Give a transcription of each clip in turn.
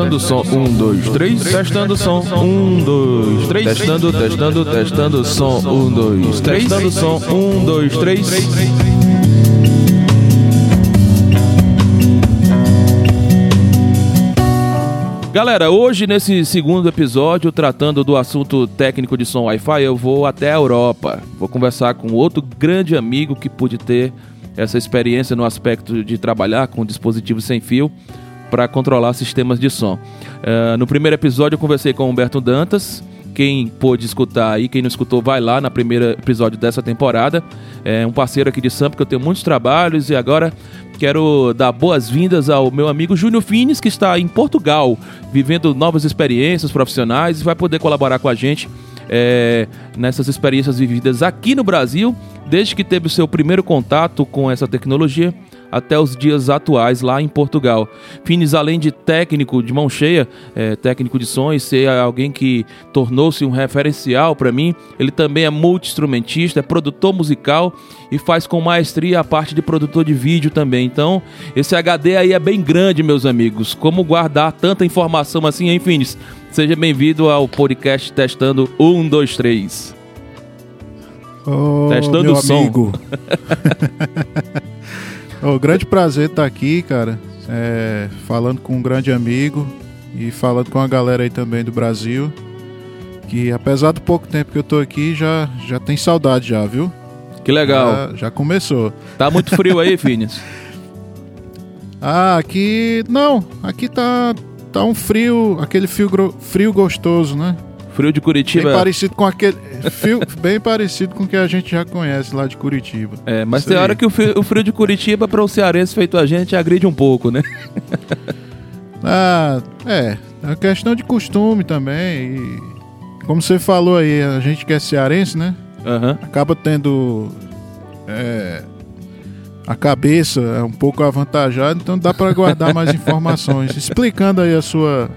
Testando o som, um, dois, três. Testando o som, um, dois, três. Testando, testando, testando o som, um, dois, três. Testando o som, um, dois, três. Galera, hoje nesse segundo episódio, tratando do assunto técnico de som Wi-Fi, eu vou até a Europa. Vou conversar com outro grande amigo que pude ter essa experiência no aspecto de trabalhar com dispositivos sem fio para controlar sistemas de som. Uh, no primeiro episódio eu conversei com o Humberto Dantas. Quem pôde escutar aí, quem não escutou, vai lá no primeiro episódio dessa temporada. É um parceiro aqui de Sampa que eu tenho muitos trabalhos e agora quero dar boas-vindas ao meu amigo Júnior Fines, que está em Portugal, vivendo novas experiências profissionais e vai poder colaborar com a gente é, nessas experiências vividas aqui no Brasil, desde que teve o seu primeiro contato com essa tecnologia até os dias atuais lá em Portugal. Finis, além de técnico de mão cheia, é, técnico de som e ser alguém que tornou-se um referencial para mim, ele também é multi-instrumentista, é produtor musical e faz com maestria a parte de produtor de vídeo também. Então, esse HD aí é bem grande, meus amigos. Como guardar tanta informação assim, hein, Finis? Seja bem-vindo ao podcast Testando 1, 2, 3. Oh, Testando meu o som. amigo. oh, grande prazer estar aqui, cara. É, falando com um grande amigo e falando com a galera aí também do Brasil. Que apesar do pouco tempo que eu tô aqui, já, já tem saudade já, viu? Que legal. Já, já começou. Tá muito frio aí, Phineas? ah, aqui. Não, aqui tá, tá um frio, aquele frio, frio gostoso, né? Frio de Curitiba. Bem parecido com aquele. Fio, bem parecido com o que a gente já conhece lá de Curitiba. É, mas Isso tem aí. hora que o frio, o frio de Curitiba para o cearense feito a gente agride um pouco, né? ah, é. É questão de costume também. E, como você falou aí, a gente que é cearense, né? Uhum. Acaba tendo. É, a cabeça é um pouco avantajada, então dá para guardar mais informações. Explicando aí a sua,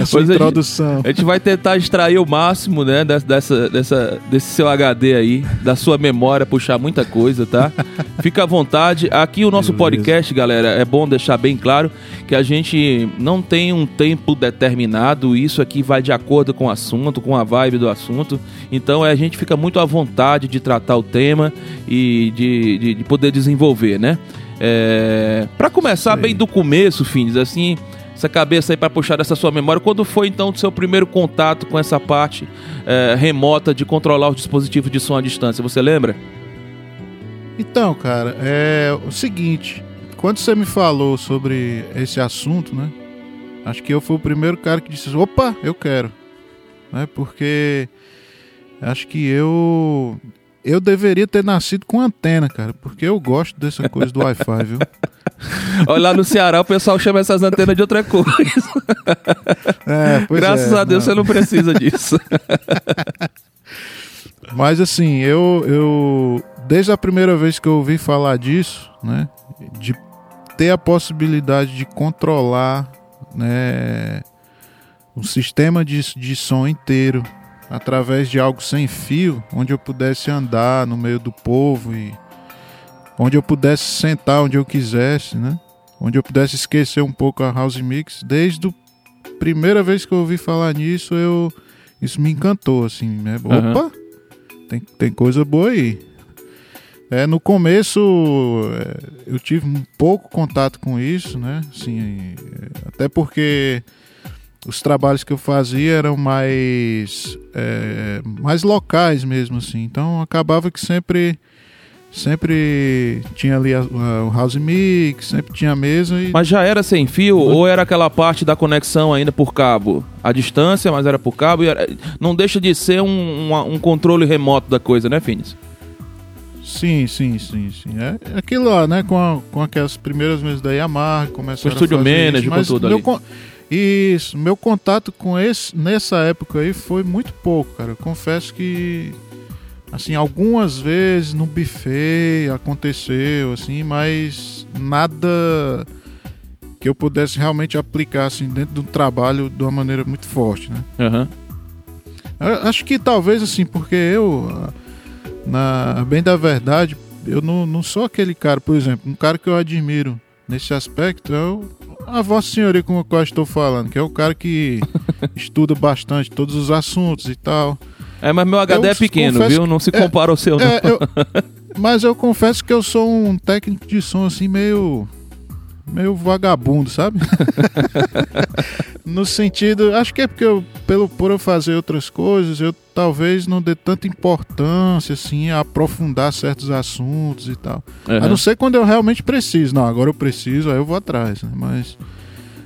a sua introdução. A gente, a gente, vai tentar extrair o máximo, né, dessa, dessa, desse seu HD aí, da sua memória, puxar muita coisa, tá? Fica à vontade. Aqui o nosso Beleza. podcast, galera, é bom deixar bem claro que a gente não tem um tempo determinado, isso aqui vai de acordo com o assunto, com a vibe do assunto. Então a gente fica muito à vontade de tratar o tema e de, de, de poder desenvolver, né? É, para começar Sim. bem do começo, Fins, assim, essa cabeça aí para puxar dessa sua memória, quando foi então o seu primeiro contato com essa parte é, remota de controlar os dispositivos de som à distância? Você lembra? Então, cara, é o seguinte, quando você me falou sobre esse assunto, né? Acho que eu fui o primeiro cara que disse: opa, eu quero, né? Porque acho que eu eu deveria ter nascido com antena, cara, porque eu gosto dessa coisa do Wi-Fi, viu? Olha lá no Ceará o pessoal chama essas antenas de outra coisa. É, Graças é, a Deus não. você não precisa disso. Mas assim, eu, eu desde a primeira vez que eu ouvi falar disso, né, de ter a possibilidade de controlar, né, um sistema de, de som inteiro através de algo sem fio, onde eu pudesse andar no meio do povo e onde eu pudesse sentar onde eu quisesse, né? Onde eu pudesse esquecer um pouco a house mix. Desde a primeira vez que eu ouvi falar nisso, eu isso me encantou assim, né? Uhum. Opa, tem, tem coisa boa aí. É, no começo é, eu tive um pouco contato com isso, né? Assim, é, até porque os trabalhos que eu fazia eram mais é, mais locais mesmo assim então acabava que sempre sempre tinha ali a, a, o house mix sempre tinha a mesa e... mas já era sem fio ou era aquela parte da conexão ainda por cabo a distância mas era por cabo era... não deixa de ser um, um, um, controle remoto da coisa né Finis Sim, sim, sim, sim. É aquilo lá, né? Com, a, com aquelas primeiras mesas da Yamaha, começaram o Studio Manager, isso, com tudo ali. Isso, meu contato com esse nessa época aí foi muito pouco, cara. Eu confesso que assim, algumas vezes no buffet aconteceu assim, mas nada que eu pudesse realmente aplicar assim dentro do trabalho de uma maneira muito forte, né? Uhum. Acho que talvez assim, porque eu na bem da verdade, eu não, não sou aquele cara, por exemplo, um cara que eu admiro nesse aspecto é a Vossa Senhoria com a qual estou falando, que é o cara que estuda bastante todos os assuntos e tal. É, mas meu HD Eu é pequeno, viu? Não se é, compara ao seu, não. É, eu- mas eu confesso que eu sou um técnico de som assim meio meio vagabundo, sabe? no sentido, acho que é porque eu, pelo por eu fazer outras coisas, eu talvez não dê tanta importância assim a aprofundar certos assuntos e tal. A Aham. não ser quando eu realmente preciso. Não, agora eu preciso, aí eu vou atrás, né? Mas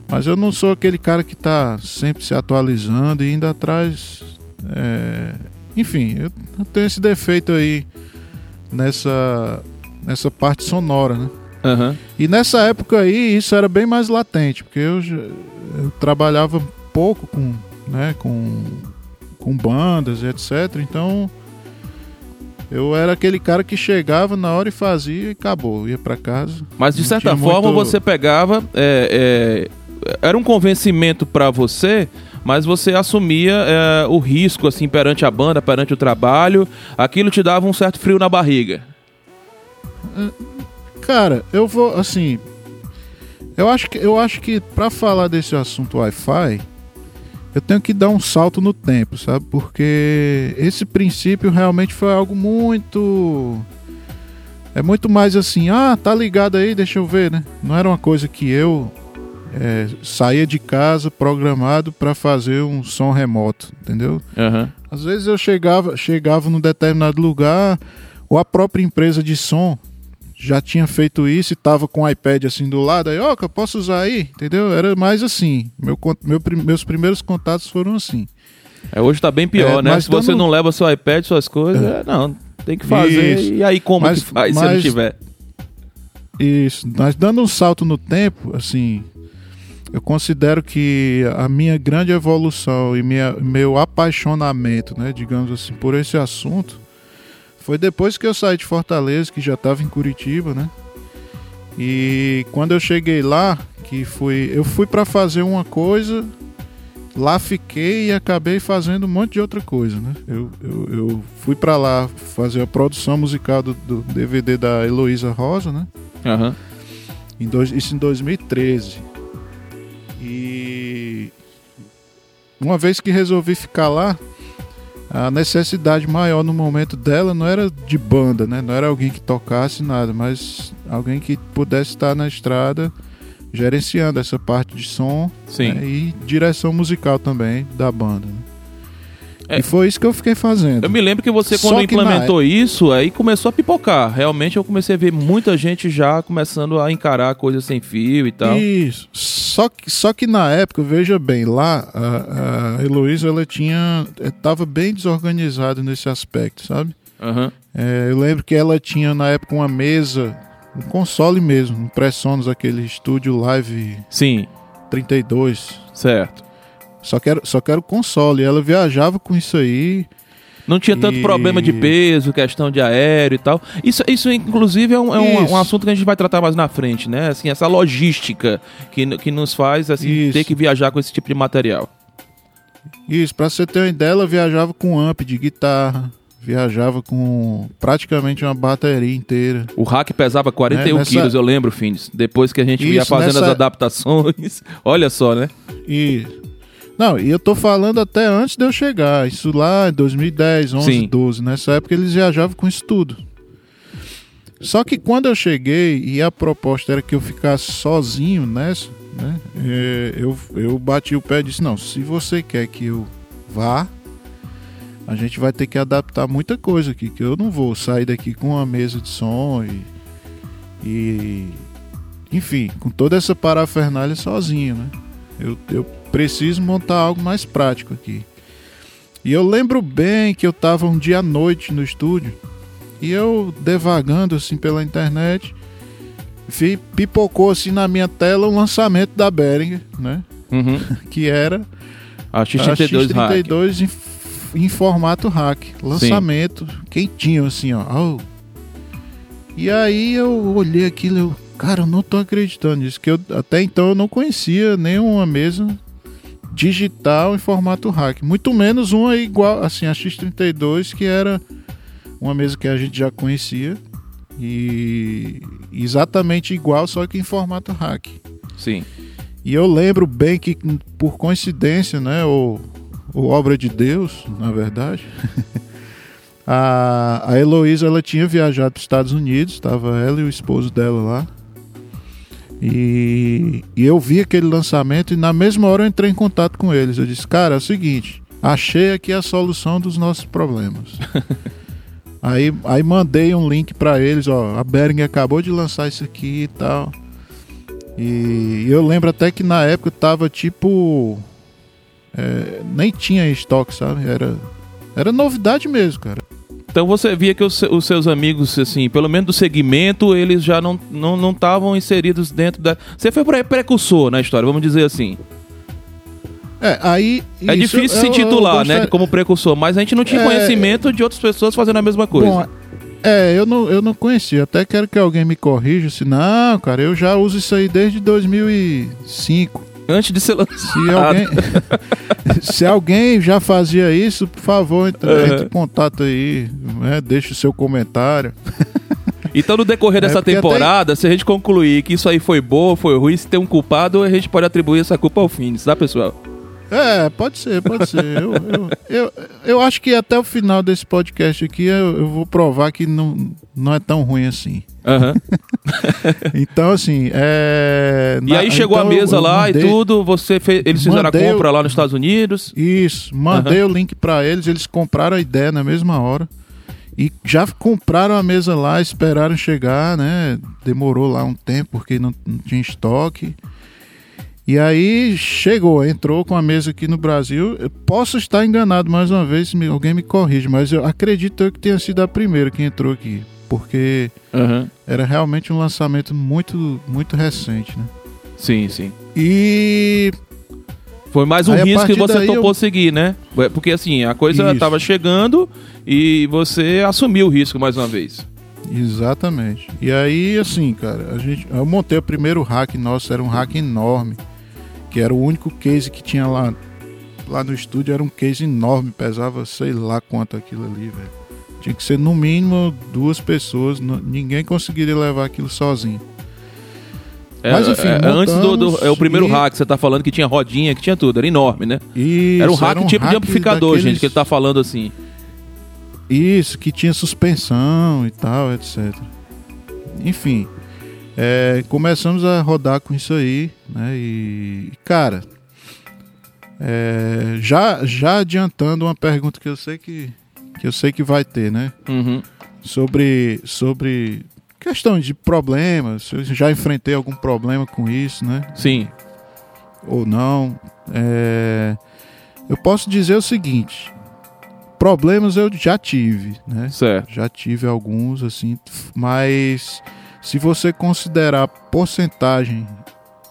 mas eu não sou aquele cara que tá sempre se atualizando e indo atrás é, enfim, eu tenho esse defeito aí nessa nessa parte sonora, né? Aham. E nessa época aí isso era bem mais latente, porque eu, eu trabalhava pouco com, né, com, com bandas e etc. Então eu era aquele cara que chegava na hora e fazia e acabou, ia pra casa. Mas de certa forma muito- você pegava. é, é, era um convencimento pra você, mas você assumia é, o risco assim perante a banda, perante o trabalho. Aquilo te dava um certo frio na barriga. Cara, eu vou assim, eu acho que eu acho que para falar desse assunto Wi-Fi, eu tenho que dar um salto no tempo, sabe? Porque esse princípio realmente foi algo muito é muito mais assim, ah, tá ligado aí, deixa eu ver, né? Não era uma coisa que eu é, saía de casa programado para fazer um som remoto, entendeu? Aham. Às vezes eu chegava, chegava num determinado lugar, ou a própria empresa de som já tinha feito isso e tava com o iPad assim do lado, aí, ó, que eu posso usar aí, entendeu? Era mais assim. Meu, meu meus primeiros contatos foram assim. É, hoje tá bem pior, É, né? mas Se você dando- não leva seu iPad, suas coisas, é, não, tem que fazer. Isso. E aí como Mas- que faz se não mas- tiver? Isso, mas dando um salto no tempo, assim, eu considero que a minha grande evolução e minha, meu apaixonamento, né, digamos assim, por esse assunto, foi depois que eu saí de Fortaleza, que já estava em Curitiba, né? E quando eu cheguei lá, que fui, eu fui para fazer uma coisa, lá fiquei e acabei fazendo um monte de outra coisa, né? Eu, eu, eu fui para lá fazer a produção musical do, do DVD da Heloísa Rosa, né? Aham. Em dois, isso em 2013. E uma vez que resolvi ficar lá, a necessidade maior no momento dela não era de banda, né? Não era alguém que tocasse nada, mas alguém que pudesse estar na estrada gerenciando essa parte de som né? e direção musical também da banda. né? É. E foi isso que eu fiquei fazendo. Eu me lembro que você, quando que na implementou isso, aí começou a pipocar. Realmente eu comecei a ver muita gente já começando a encarar coisas sem fio e tal. Isso. Só que, só que na época, veja bem, lá a, a Heloísa ela tinha. estava bem desorganizada nesse aspecto, sabe? Aham. É, eu lembro que ela tinha na época uma mesa, um console mesmo, um Presonus, aquele estúdio Live Sim, 32. certo. Só que, era, só que era o console. Ela viajava com isso aí. Não tinha tanto E- problema de peso, questão de aéreo e tal. Isso, isso inclusive, é, um, é um- Isso. um assunto que a gente vai tratar mais na frente, né? Assim, essa logística que, que nos faz assim, Isso. ter que viajar com esse tipo de material. Isso, pra você ter uma ideia, ela viajava com amp de guitarra. Viajava com praticamente uma bateria inteira. O hack pesava 41 É, nessa- quilos, eu lembro, Fins. Depois que a gente ia Isso, fazendo nessa- as adaptações. Olha só, né? E. Não, e eu tô falando até antes de eu chegar. Isso lá em 2010, 11, Sim. 12. Nessa época eles viajavam com isso tudo. Só que quando eu cheguei e a proposta era que eu ficasse sozinho nessa, né? é, eu, eu bati o pé e disse: Não, se você quer que eu vá, a gente vai ter que adaptar muita coisa aqui. Que eu não vou sair daqui com uma mesa de som e. e enfim, com toda essa parafernália sozinho, né? Eu, eu preciso montar algo mais prático aqui. E eu lembro bem que eu tava um dia à noite no estúdio e eu devagando assim pela internet, vi, pipocou assim na minha tela um lançamento da Behringer, né? Uhum. Que era A a X32 hack. X32 em, em formato hack. Lançamento quentinho assim, ó. Au. E aí eu olhei aquilo e eu, cara, eu não tô acreditando nisso. Que eu, até então eu não conhecia nenhuma mesa digital em formato hack. Muito menos uma igual, assim, a X32, que era uma mesa que a gente já conhecia. E exatamente igual, só que em formato hack. Sim. E eu lembro bem que, por coincidência, né, ou, ou obra de Deus, na verdade, a, a Heloísa ela tinha viajado para os Estados Unidos, estava ela e o esposo dela lá. E, e, eu vi aquele lançamento e na mesma hora eu entrei em contato com eles. Eu disse, cara, é o seguinte, achei aqui a solução dos nossos problemas. aí, aí mandei um link para eles, ó, a Bering acabou de lançar isso aqui e tal. E eu lembro até que na época tava tipo. É, nem tinha estoque, sabe? Era, era novidade mesmo, cara. Então você via que os, os, seus amigos, assim, pelo menos do segmento, eles já não estavam não, não inseridos dentro da. Você foi precursor na história, vamos dizer assim. É, aí. É difícil se titular, né, como precursor, mas a gente não tinha é... conhecimento de outras pessoas fazendo a mesma coisa. Bom, é, eu não, eu não conhecia. Até quero que alguém me corrija. Se não, cara, eu já uso isso aí desde 2005. Antes de ser lançado. Se alguém, se alguém já fazia isso, por favor, entre, entre em contato aí. Né? Deixe o seu comentário. Então, no decorrer é, dessa temporada, até... se a gente concluir que isso aí foi bom, foi ruim, se tem um culpado, a gente pode atribuir essa culpa ao fim, tá, pessoal? É, pode ser, pode ser. Eu, eu, eu, eu, acho que até o final desse podcast aqui eu, eu vou provar que não, não é tão ruim assim. Uhum. então, assim, é. E aí chegou então, a mesa lá mandei, e tudo, você fez, eles fizeram a compra lá nos Estados Unidos. Isso, mandei uhum. o link para eles, eles compraram a ideia na mesma hora. E já compraram a mesa lá, esperaram chegar, né? Demorou lá um tempo porque não, não tinha estoque. E aí chegou, entrou com a mesa aqui no Brasil. Eu posso estar enganado mais uma vez, se alguém me corrige, mas eu acredito que tenha sido a primeira que entrou aqui, porque uhum. era realmente um lançamento muito, muito recente, né? Sim, sim. E foi mais um aí, risco que você topou eu... seguir, né? É, porque assim, a coisa estava chegando e você assumiu o risco mais uma vez. Exatamente. E aí, assim, cara, a gente, eu montei o primeiro hack nosso, era um hack enorme que era o único case que tinha lá, lá no estúdio, era um case enorme, pesava sei lá quanto aquilo ali, velho. Tinha que ser no mínimo duas pessoas, ninguém conseguiria levar aquilo sozinho. É, Mas enfim, é, antes do, do, é o primeiro e... hack que você tá falando que tinha rodinha, que tinha tudo, era enorme, né? Isso, era um hack era um tipo hack de amplificador, daqueles... gente, que ele tá falando assim. Isso, que tinha suspensão e tal, etc. Enfim, é, começamos a rodar com isso aí, né? E, cara, é, já, já adiantando uma pergunta que eu sei que, que eu sei que vai ter, né? Uhum. Sobre, sobre questão de problemas, eu já enfrentei algum problema com isso, né? Sim. Ou não. É, eu posso dizer o seguinte: problemas eu já tive, né? Certo. Já tive alguns, assim, mas se você considerar a porcentagem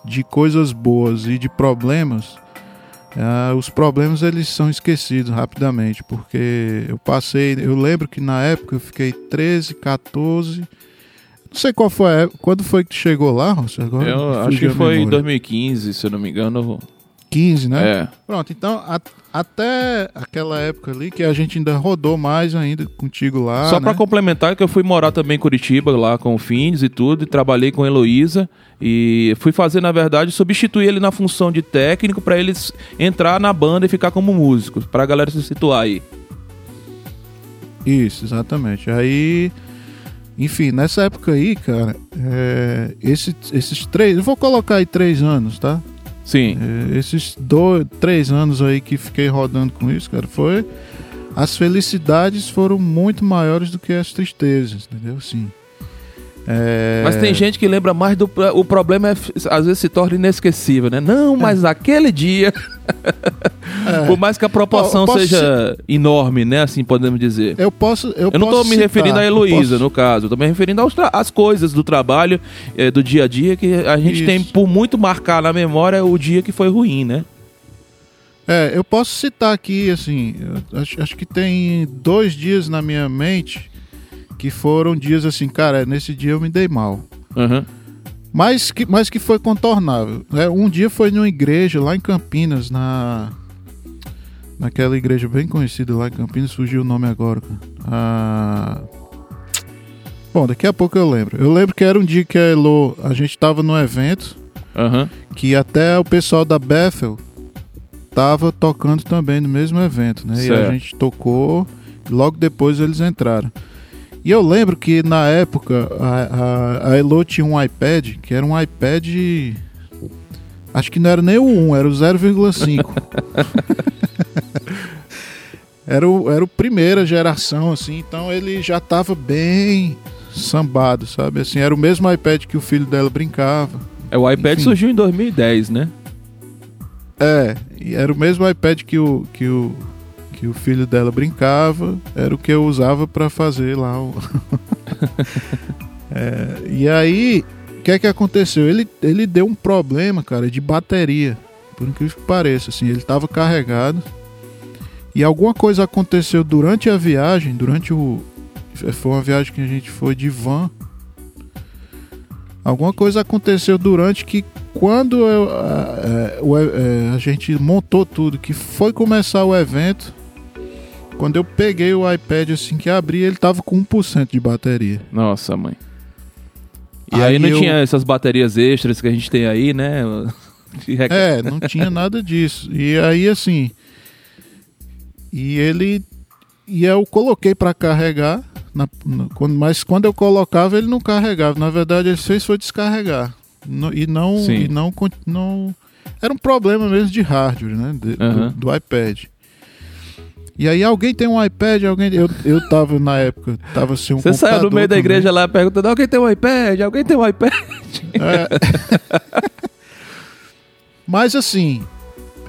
de coisas boas e de problemas, uh, os problemas eles são esquecidos rapidamente, porque eu passei, eu lembro que na época eu fiquei 13, 14, não sei qual foi a época, quando foi que chegou lá, Rossi? Agora eu acho que foi em 2015, se eu não me engano. 15, né? É. Pronto, então a, até aquela época ali que a gente ainda rodou mais ainda contigo lá. Só né? para complementar que eu fui morar também em Curitiba lá com o Fins e tudo, e trabalhei com Heloísa e fui fazer na verdade substituir ele na função de técnico para eles entrar na banda e ficar como músico, para a galera se situar aí. Isso, exatamente. Aí enfim, nessa época aí, cara, é, esse, esses três, eu vou colocar aí três anos, tá? Sim. É, esses dois, três anos aí que fiquei rodando com isso, cara, foi. As felicidades foram muito maiores do que as tristezas, entendeu? Sim. É... Mas tem gente que lembra mais do. O problema é, às vezes se torna inesquecível, né? Não, mas é. aquele dia. É. Por mais que a proporção seja enorme, né? Assim podemos dizer. Eu posso. Eu, eu não estou me referindo a Heloísa, posso... no caso. Tô me referindo às coisas do trabalho, é, do dia a dia, que a gente Isso. tem por muito marcar na memória o dia que foi ruim, né? É, eu posso citar aqui, assim, acho, acho que tem dois dias na minha mente que foram dias assim, cara, nesse dia eu me dei mal. Uhum. Mas, que, mas que foi contornável. É, um dia foi numa igreja lá em Campinas, na. Naquela igreja bem conhecida lá em Campinas, fugiu o nome agora. Ah, Bom, daqui a pouco eu lembro. Eu lembro que era um dia que a Elo, a gente tava num evento Aham. que até o pessoal da Bethel tava tocando também no mesmo evento, né? E Certo. a gente tocou, logo depois eles entraram. E eu lembro que na época a, a, a Elo tinha um iPad, que era um iPad. Acho que não era nem o 1, era o 0,5. era, o, era o primeira geração, assim, então ele já tava bem sambado, sabe? Assim, era o mesmo iPad que o filho dela brincava. É, o iPad Enfim. surgiu em 2010, né? É, e era o mesmo iPad que o, que o, que o filho dela brincava, era o que eu usava pra fazer lá. O... É, e aí, o que é que aconteceu? Ele, ele deu um problema, cara, de bateria, por incrível que pareça, assim, ele tava carregado e alguma coisa aconteceu durante a viagem, durante o... Foi uma viagem que a gente foi de van. Alguma coisa aconteceu durante que quando eu, a, é, o e- é, a gente montou tudo, que foi começar o evento, quando eu peguei o iPad assim que abri, ele tava com 1% de bateria. Nossa, mãe. E aí, Aí não eu- tinha essas baterias extras que a gente tem aí, né? É, não tinha nada disso. E aí assim, e ele e eu coloquei pra carregar, na- na- quando- mas quando eu colocava ele não carregava. Na verdade ele fez foi descarregar. No- e não Sim. e não não era um problema mesmo de hardware, né, de- do- Aham. do, iPad. E aí alguém tem um iPad, alguém eu, eu tava na época, tava sem um Você saiu no meio da também. igreja lá perguntando: alguém tem um iPad? Alguém tem um iPad? É. Mas assim,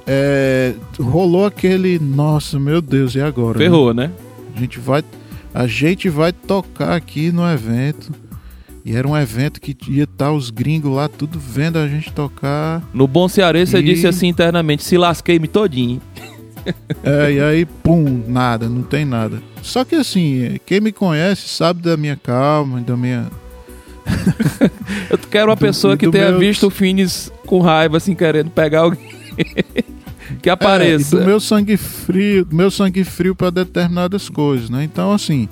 é, rolou aquele, nossa, meu Deus, e agora? né? Ferrou, né? A gente vai, a gente vai tocar aqui no evento. E era um evento que ia estar os gringos lá tudo vendo a gente tocar. No bom cearense, você E- disse assim internamente: se lasquei-me todinho. É, e aí, pum, nada, não tem nada. Só que assim, quem me conhece sabe da minha calma, da minha. Eu quero uma Do- pessoa que tenha meu- visto o Finis com raiva, assim, querendo pegar alguém. que É, apareça. e do meu sangue frio, do meu sangue frio para determinadas coisas, né? Então, assim,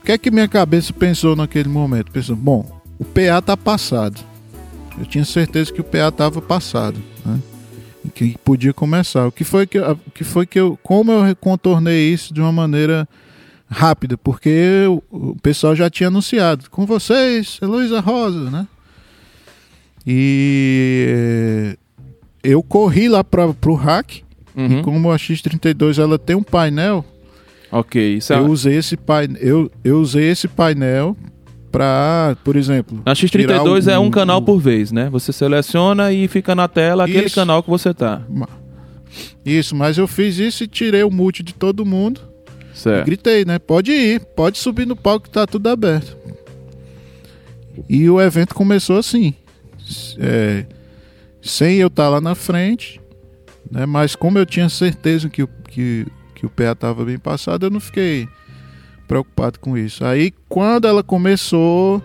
o que é que minha cabeça pensou naquele momento? Pensou, bom, o PA tá passado. Eu tinha certeza que o PA tava passado, né? Que podia começar. O que foi que, o que foi que eu, como eu contornei isso de uma maneira rápida, porque o, o pessoal já tinha anunciado com vocês, Heloísa Rosa, né? E eh, eu corri lá para pro hack Uhum. e como a X32 ela tem um painel, Ok, isso é. eu usei esse painel, eu, eu usei esse painel para, por exemplo, Na X32 tirar é um canal por vez, né? Você seleciona e fica na tela aquele Isso. canal que você tá. isso, mas eu fiz isso e tirei o mute de todo mundo. E Certo. gritei, né? Pode ir, pode subir no palco que tá tudo aberto. E o evento começou assim, é, sem eu estar lá na frente, né? Mas como eu tinha certeza que, o- que, que o PA estava bem passado, eu não fiquei preocupado com isso. Aí quando ela começou,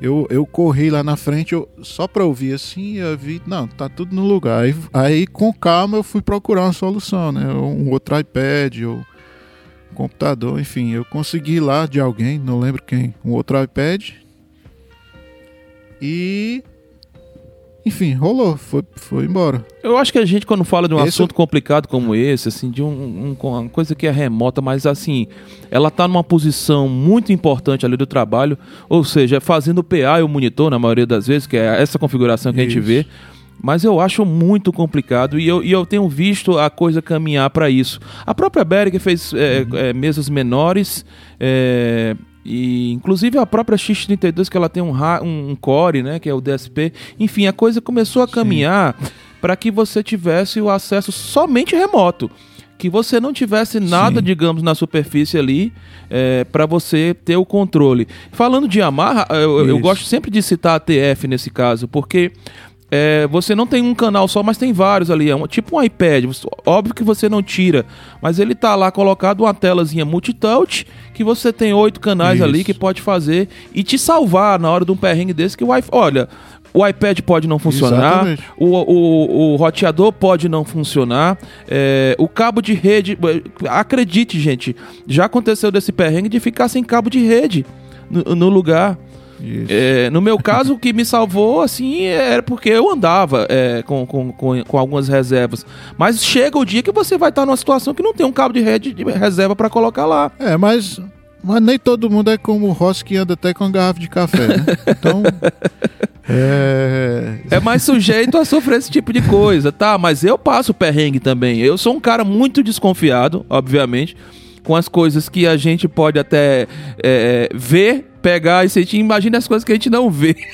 eu, eu corri lá na frente, eu, só pra ouvir assim, eu vi, não, tá tudo no lugar. Aí, aí com calma eu fui procurar uma solução, né? Um outro iPad ou computador, enfim, eu consegui lá de alguém, não lembro quem, um outro iPad. E enfim, rolou, foi, foi embora. Eu acho que a gente, quando fala de um Esse- assunto complicado como esse, assim, de um, um- uma coisa que é remota, mas assim, ela tá numa posição muito importante ali do trabalho, ou seja, fazendo o PA e o monitor, na maioria das vezes, que é essa configuração que a gente Isso. vê. Mas eu acho muito complicado e eu, e eu tenho visto a coisa caminhar para isso. A própria Berg fez é, é, mesas menores, é, e inclusive a própria X32, que ela tem um, um, core, né, que é o DSP. Enfim, a coisa começou a caminhar para que você tivesse o acesso somente remoto. Que você não tivesse nada, Sim. digamos, na superfície ali para você ter o controle. Falando de Yamaha, eu, eu gosto sempre de citar a TF nesse caso, porque é, você não tem um canal só, mas tem vários ali. É um- tipo um iPad. Óbvio que você não tira, mas ele tá lá colocado uma telazinha multitouch que você tem oito canais Isso. ali que pode fazer e te salvar na hora de um perrengue desse que o iPhone. Olha. O iPad pode não funcionar, o, o, o roteador pode não funcionar, é, o cabo de rede. Acredite, gente, já aconteceu desse perrengue de ficar sem cabo de rede no, no lugar. É, no meu caso, o que me salvou, assim, era porque eu andava é, com, com, com, com, algumas reservas. Mas chega o dia que você vai estar numa situação que não tem um cabo de rede de reserva para colocar lá. É, mas, mas nem todo mundo é como o Ross que anda até com garrafa de café, né? Então. É... é mais sujeito a sofrer esse tipo de coisa, tá? Mas eu passo perrengue também. Eu sou um cara muito desconfiado, obviamente, com as coisas que a gente pode até é, ver, pegar e sentir. Imagina as coisas que a gente não vê.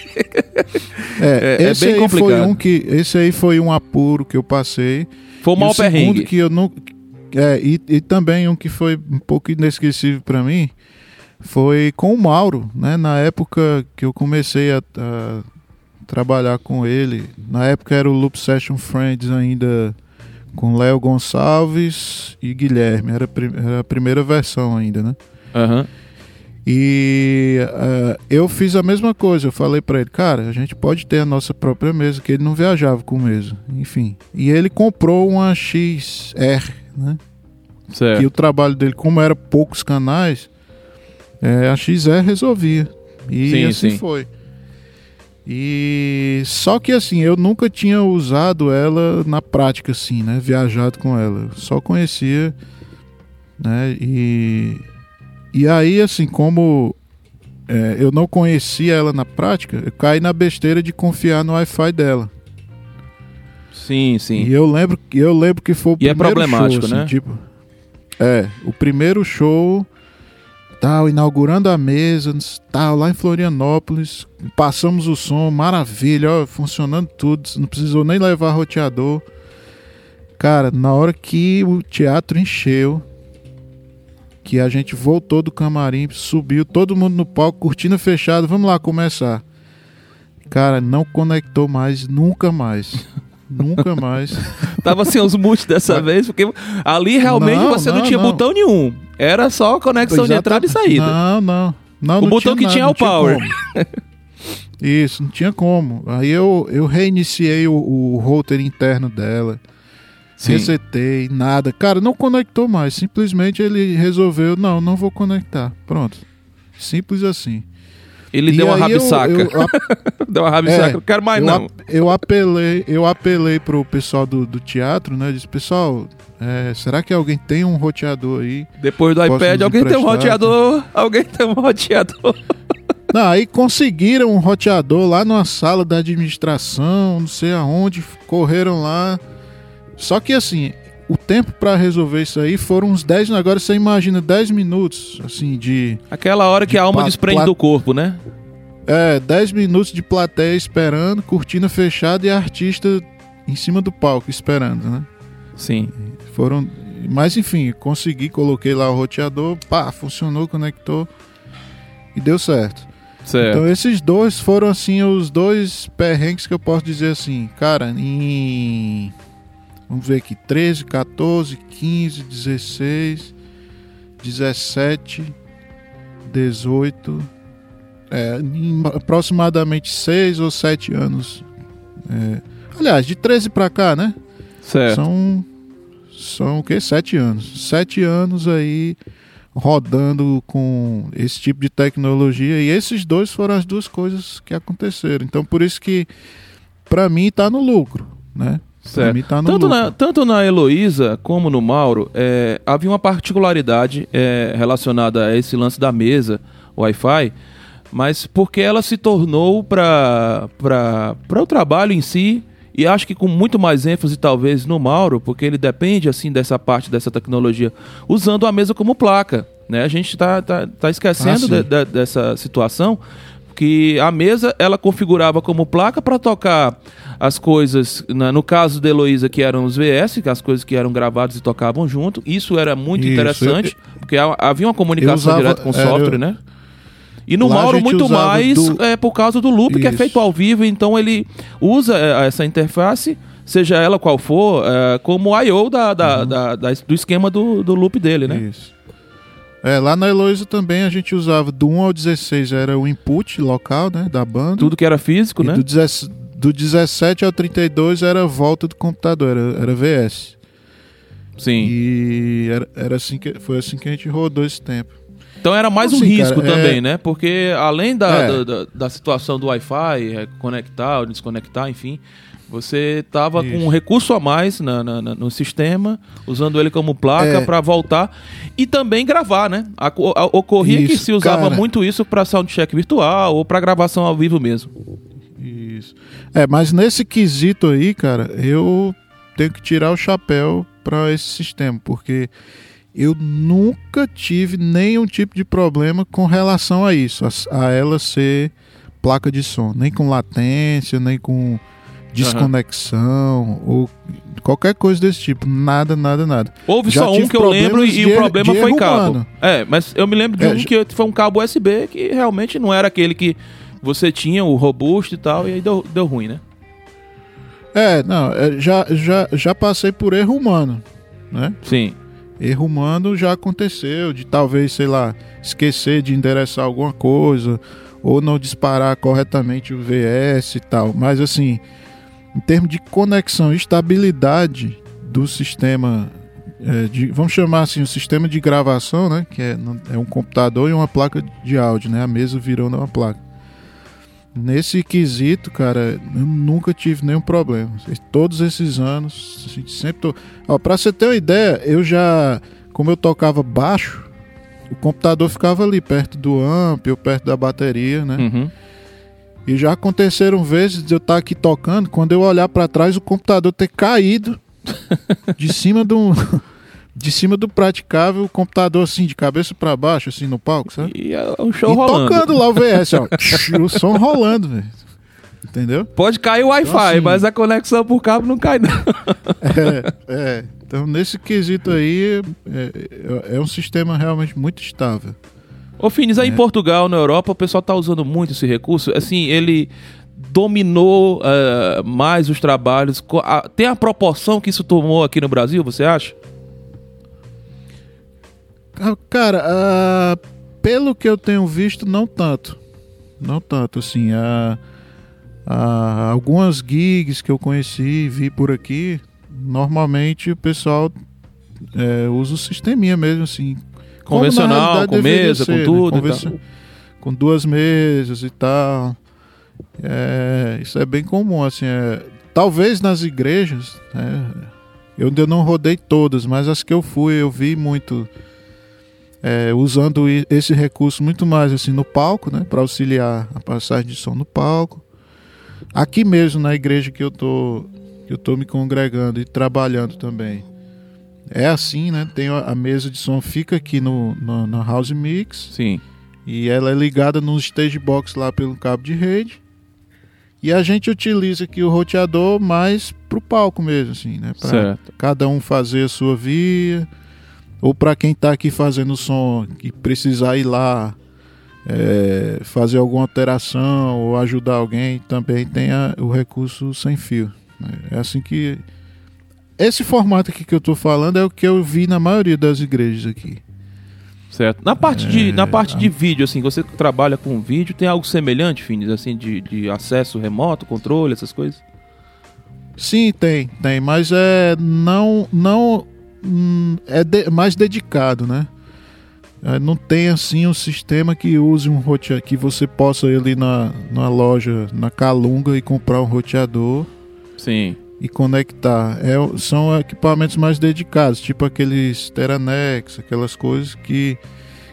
É, é, é esse é bem aí complicado. Foi um que, esse aí foi um apuro que eu passei. Foi um mau perrengue. que eu não... É, e, e também um que foi um pouco inesquecível para mim foi com o Mauro, né? Na época que eu comecei a, a trabalhar com ele. Na época era o Loop Session Friends ainda com Léo Gonçalves e Guilherme. Era, era, a primeira versão ainda, né? Uhum. E uh, eu fiz a mesma coisa. Eu falei para ele, cara, a gente pode ter a nossa própria mesa, que ele não viajava com mesa. Enfim. E ele comprou uma XR, né? Certo. E o trabalho dele, como era poucos canais, é, a XR resolvia. E sim, assim sim. foi. E só que assim, eu nunca tinha usado ela na prática assim, né? Viajado com ela. só conhecia, né? E e aí assim, como é, eu não conhecia ela na prática, eu caí na besteira de confiar no Wi-Fi dela. Sim, sim. E eu lembro, eu lembro que foi o e é primeiro é problemático, show, assim, né? Tipo, é, o primeiro show tal, inaugurando a mesa, tal, lá em Florianópolis. Passamos o som, maravilha, ó, funcionando tudo, não precisou nem levar roteador. Cara, na hora que o teatro encheu, que a gente voltou do camarim, subiu, todo mundo no palco, cortina fechada, vamos lá começar. Cara, não conectou mais, nunca mais. Nunca mais. Tava sem os mutes dessa vez, porque ali realmente não, você não, não tinha não. botão nenhum. Era só conexão de entrada e saída. Não, não. não o botão tinha que nada, tinha é o power. Isso, não tinha como. Aí eu, eu reiniciei o, o router interno dela. Sim. Resetei, nada. Cara, não conectou mais. Simplesmente ele resolveu, não, não vou conectar. Pronto. Simples assim. Ele e deu uma rabisaca. Eu, eu, deu uma rabisaca, é, não quero mais eu não. eu apelei, eu apelei pro pessoal do, do teatro, né? Disse, pessoal, é, será que alguém tem um roteador aí? Depois do iPad, alguém tem um roteador? Alguém tem um roteador? Não, aí conseguiram um roteador lá numa sala da administração, não sei aonde, correram lá. Só que assim, o tempo para resolver isso aí foram uns 10, agora você imagina 10 minutos, assim, de... Aquela hora que a alma desprende do corpo, né? É, 10 minutos de plateia esperando, cortina fechada e artista em cima do palco esperando, né? Sim. Foram... Mas enfim, consegui, coloquei lá o roteador, pá, funcionou, conectou e deu certo. Certo. Então esses dois foram assim os dois perrengues que eu posso dizer assim, cara, em Vamos ver aqui: 13, 14, 15, 16, 17, 18. É, aproximadamente 6 ou 7 anos. É, aliás, de 13 para cá, né? Certo. São, são o quê? 7 anos. 7 anos aí rodando com esse tipo de tecnologia. E esses dois foram as duas coisas que aconteceram. Então, por isso que, para mim, está no lucro, né? Certo. Tá tanto, na, tanto na Heloísa como no Mauro, é, havia uma particularidade é, relacionada a esse lance da mesa Wi-Fi, mas porque ela se tornou para o trabalho em si, e acho que com muito mais ênfase talvez no Mauro, porque ele depende assim dessa parte dessa tecnologia, usando a mesa como placa. Né? A gente está tá, tá esquecendo ah, de, de, dessa situação, que a mesa ela configurava como placa para tocar as coisas, na, no caso da Heloísa, que eram os VS, que as coisas que eram gravadas e tocavam junto. Isso era muito Isso, interessante, eu, porque havia uma comunicação usava, direta com o software, eu, né? E no Mauro, muito mais do... é, por causa do loop, Isso. que é feito ao vivo, então ele usa é, essa interface, seja ela qual for, é, como I.O. Da, da, uhum. da, da, do esquema do, do loop dele, né? Isso. É, lá na Heloísa também a gente usava do 1 ao 16 era o input local, né, da banda. Tudo que era físico, né? Do, do 17 ao 32 era volta do computador, era, era VS. Sim. E era, era assim que, foi assim que a gente rodou esse tempo. Então era mais um Assim, risco cara, também, é- né? Porque além da, É. da, da- da situação do Wi-Fi, é, conectar ou desconectar, enfim, você tava com um recurso a mais na- na- na- no sistema, usando ele como placa É. para voltar e também gravar, né? A- a- ocorria que Isso, se usava cara. muito isso para soundcheck virtual ou para gravação ao vivo mesmo. Isso. É, mas nesse quesito aí, cara, eu tenho que tirar o chapéu para esse sistema, porque eu nunca tive nenhum tipo de problema com relação a isso, a, a ela ser placa de som, nem com latência, nem com desconexão ou qualquer coisa desse tipo, nada, nada, nada. Houve Já só um que eu lembro e o problema foi cabo. humano. É, mas eu me lembro de É, um que foi um cabo USB que realmente não era aquele que você tinha, o robusto e tal, e aí deu, deu ruim, né? É, não, é, já, já, já passei por erro humano, né? Sim. Erro humano já aconteceu, de talvez, sei lá, esquecer de endereçar alguma coisa, ou não disparar corretamente o VS e tal. Mas assim, em termos de conexão e estabilidade do sistema, é, de, vamos chamar assim, o sistema de gravação, né? Que é, é um computador e uma placa de áudio, né? A mesa virou uma placa. Nesse quesito, cara, eu nunca tive nenhum problema. Todos esses anos, assim, sempre tô... Você ter uma ideia, eu já, como eu tocava baixo, o computador ficava ali perto do amp ou perto da bateria, né? Uhum. E já aconteceram vezes de eu estar aqui tocando, quando eu olhar pra trás, o computador ter caído de cima do de cima do praticável, o computador assim de cabeça pra baixo assim no palco, sabe? E é um show e rolando. tocando lá o VS, ó, o som rolando, velho. Entendeu? Pode cair o Wi-Fi, Então, assim- mas a conexão por cabo não cai, não. É, é. Então, nesse quesito aí, é, é- é um sistema realmente muito estável. Ô, Finis, aí É. em Portugal, na Europa, o pessoal tá usando muito esse recurso. Assim, ele dominou eh, mais os trabalhos. Tem a proporção que isso tomou aqui no Brasil, você acha? Cara, ah, pelo que eu tenho visto, não tanto. Não tanto, assim. ah, ah, algumas gigs que eu conheci, vi por aqui, normalmente o pessoal é, usa o sisteminha mesmo, assim. Na Convencional, com mesa, com ser, né? tudo e Convenci-. Com duas mesas e tal. É, isso é bem comum, assim. é, talvez nas igrejas, né, eu ainda não rodei todas, mas as que eu fui, eu vi muito é, usando esse recurso muito mais assim no palco, né, para auxiliar a passagem de som no palco. Aqui mesmo na igreja que eu tô que eu tô me congregando e trabalhando também. É assim, né? Tem a mesa de som fica aqui no, no na house mix Sim. e ela é ligada no stage box lá pelo cabo de rede. E a gente utiliza aqui o roteador mais pro palco mesmo, assim, né? Pra Certo. cada um fazer a sua via. Ou para quem tá aqui fazendo som que precisar ir lá é, fazer alguma alteração ou ajudar alguém, também tem a- o recurso sem fio. né? É assim que. Esse formato aqui que eu tô falando é o que eu vi na maioria das igrejas aqui. Certo. Na parte, de, É, na parte a- de vídeo, assim, você que trabalha com vídeo, tem algo semelhante, Finis, assim, de, de acesso remoto, controle, essas coisas? Sim, tem, tem, mas é não não hum, é de- mais dedicado, né? É, não tem assim um sistema que use um roteador que você possa ir ali na, na loja na Calunga e comprar um roteador Sim. E conectar. É, são equipamentos mais dedicados, tipo aqueles Teranex, aquelas coisas que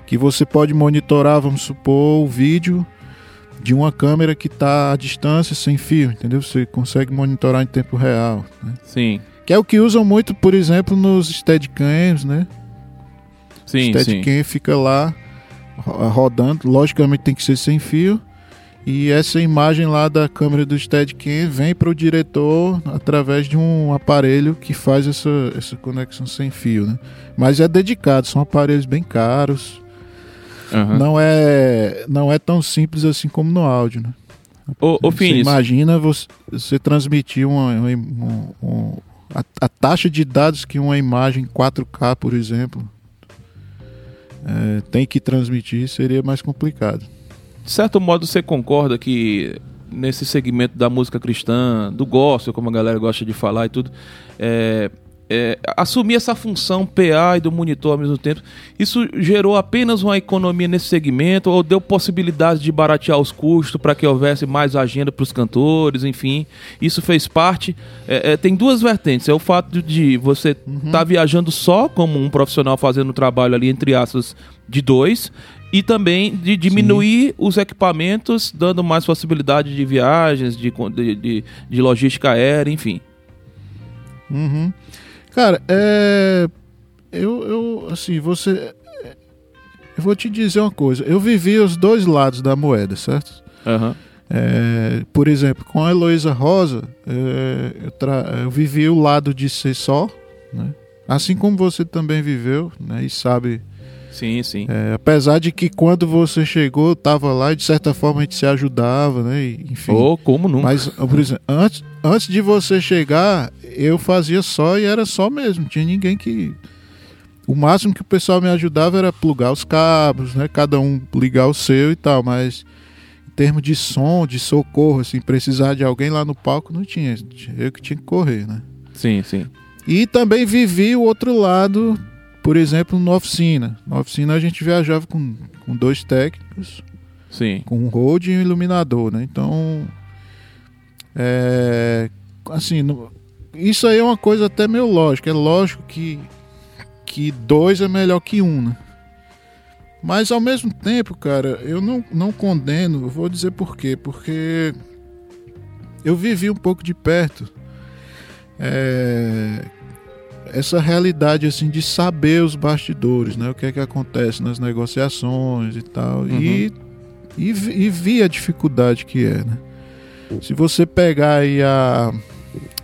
que você pode monitorar, vamos supor, o vídeo de uma câmera que está à distância sem fio, entendeu? Você consegue monitorar em tempo real. né? Sim. Que é o que usam muito, por exemplo, nos Steadicams, né? Sim, sim. Steadicam fica lá ro- rodando, logicamente tem que ser sem fio. E essa imagem lá da câmera do Steadicam vem para o diretor através de um aparelho que faz essa, essa conexão sem fio, né? Mas é dedicado, são aparelhos bem caros. Aham. Não é não é tão simples assim como no áudio, né? Ô, ô Você imagina você, você transmitir uma, uma im- um- um- a, a taxa de dados que uma imagem 4K, por exemplo, é, tem que transmitir seria mais complicado. De certo modo você concorda que nesse segmento da música cristã, do gospel, como a galera gosta de falar e tudo, é, é, assumir essa função PA e do monitor ao mesmo tempo, isso gerou apenas uma economia nesse segmento ou deu possibilidade de baratear os custos para que houvesse mais agenda para os cantores, enfim, isso fez parte. É, é, tem duas vertentes, é o fato de você estar uhum. tá viajando só como um profissional fazendo um trabalho ali entre aspas de dois e também de diminuir Sim. os equipamentos, dando mais possibilidade de viagens, de, de, de logística aérea, enfim. Uhum. Cara, é. Eu, eu, assim, você. Eu vou te dizer uma coisa. Eu vivi os dois lados da moeda, certo? Uhum. É, por exemplo, com a Heloísa Rosa, é, eu, tra... eu vivi o lado de ser só, né? Assim como você também viveu, né? E sabe. Sim, sim. É, apesar de que quando você chegou, eu tava lá e de certa forma a gente se ajudava, né? E, enfim. Oh, como nunca. Mas, por exemplo, antes, antes de você chegar, eu fazia só e era só mesmo. Não tinha ninguém que. O máximo que o pessoal me ajudava era plugar os cabos, né? Cada um ligar o seu e tal, mas em termos de som, de socorro, assim, precisar de alguém lá no palco, não tinha. Eu que tinha que correr, né? Sim, sim. E também vivi o outro lado, por exemplo, na oficina. Na oficina a gente viajava com, com dois técnicos. Sim. Com um road e um iluminador, né? Então. É, assim, isso aí é uma coisa até meio lógica. É lógico que, que dois é melhor que um, né? Mas ao mesmo tempo, cara, eu não, não condeno, eu vou dizer por quê. Porque eu vivi um pouco de perto é, essa realidade assim de saber os bastidores, né? O que é que acontece nas negociações e tal. Uhum. E, e, e vi a dificuldade que é, né? Se você pegar aí a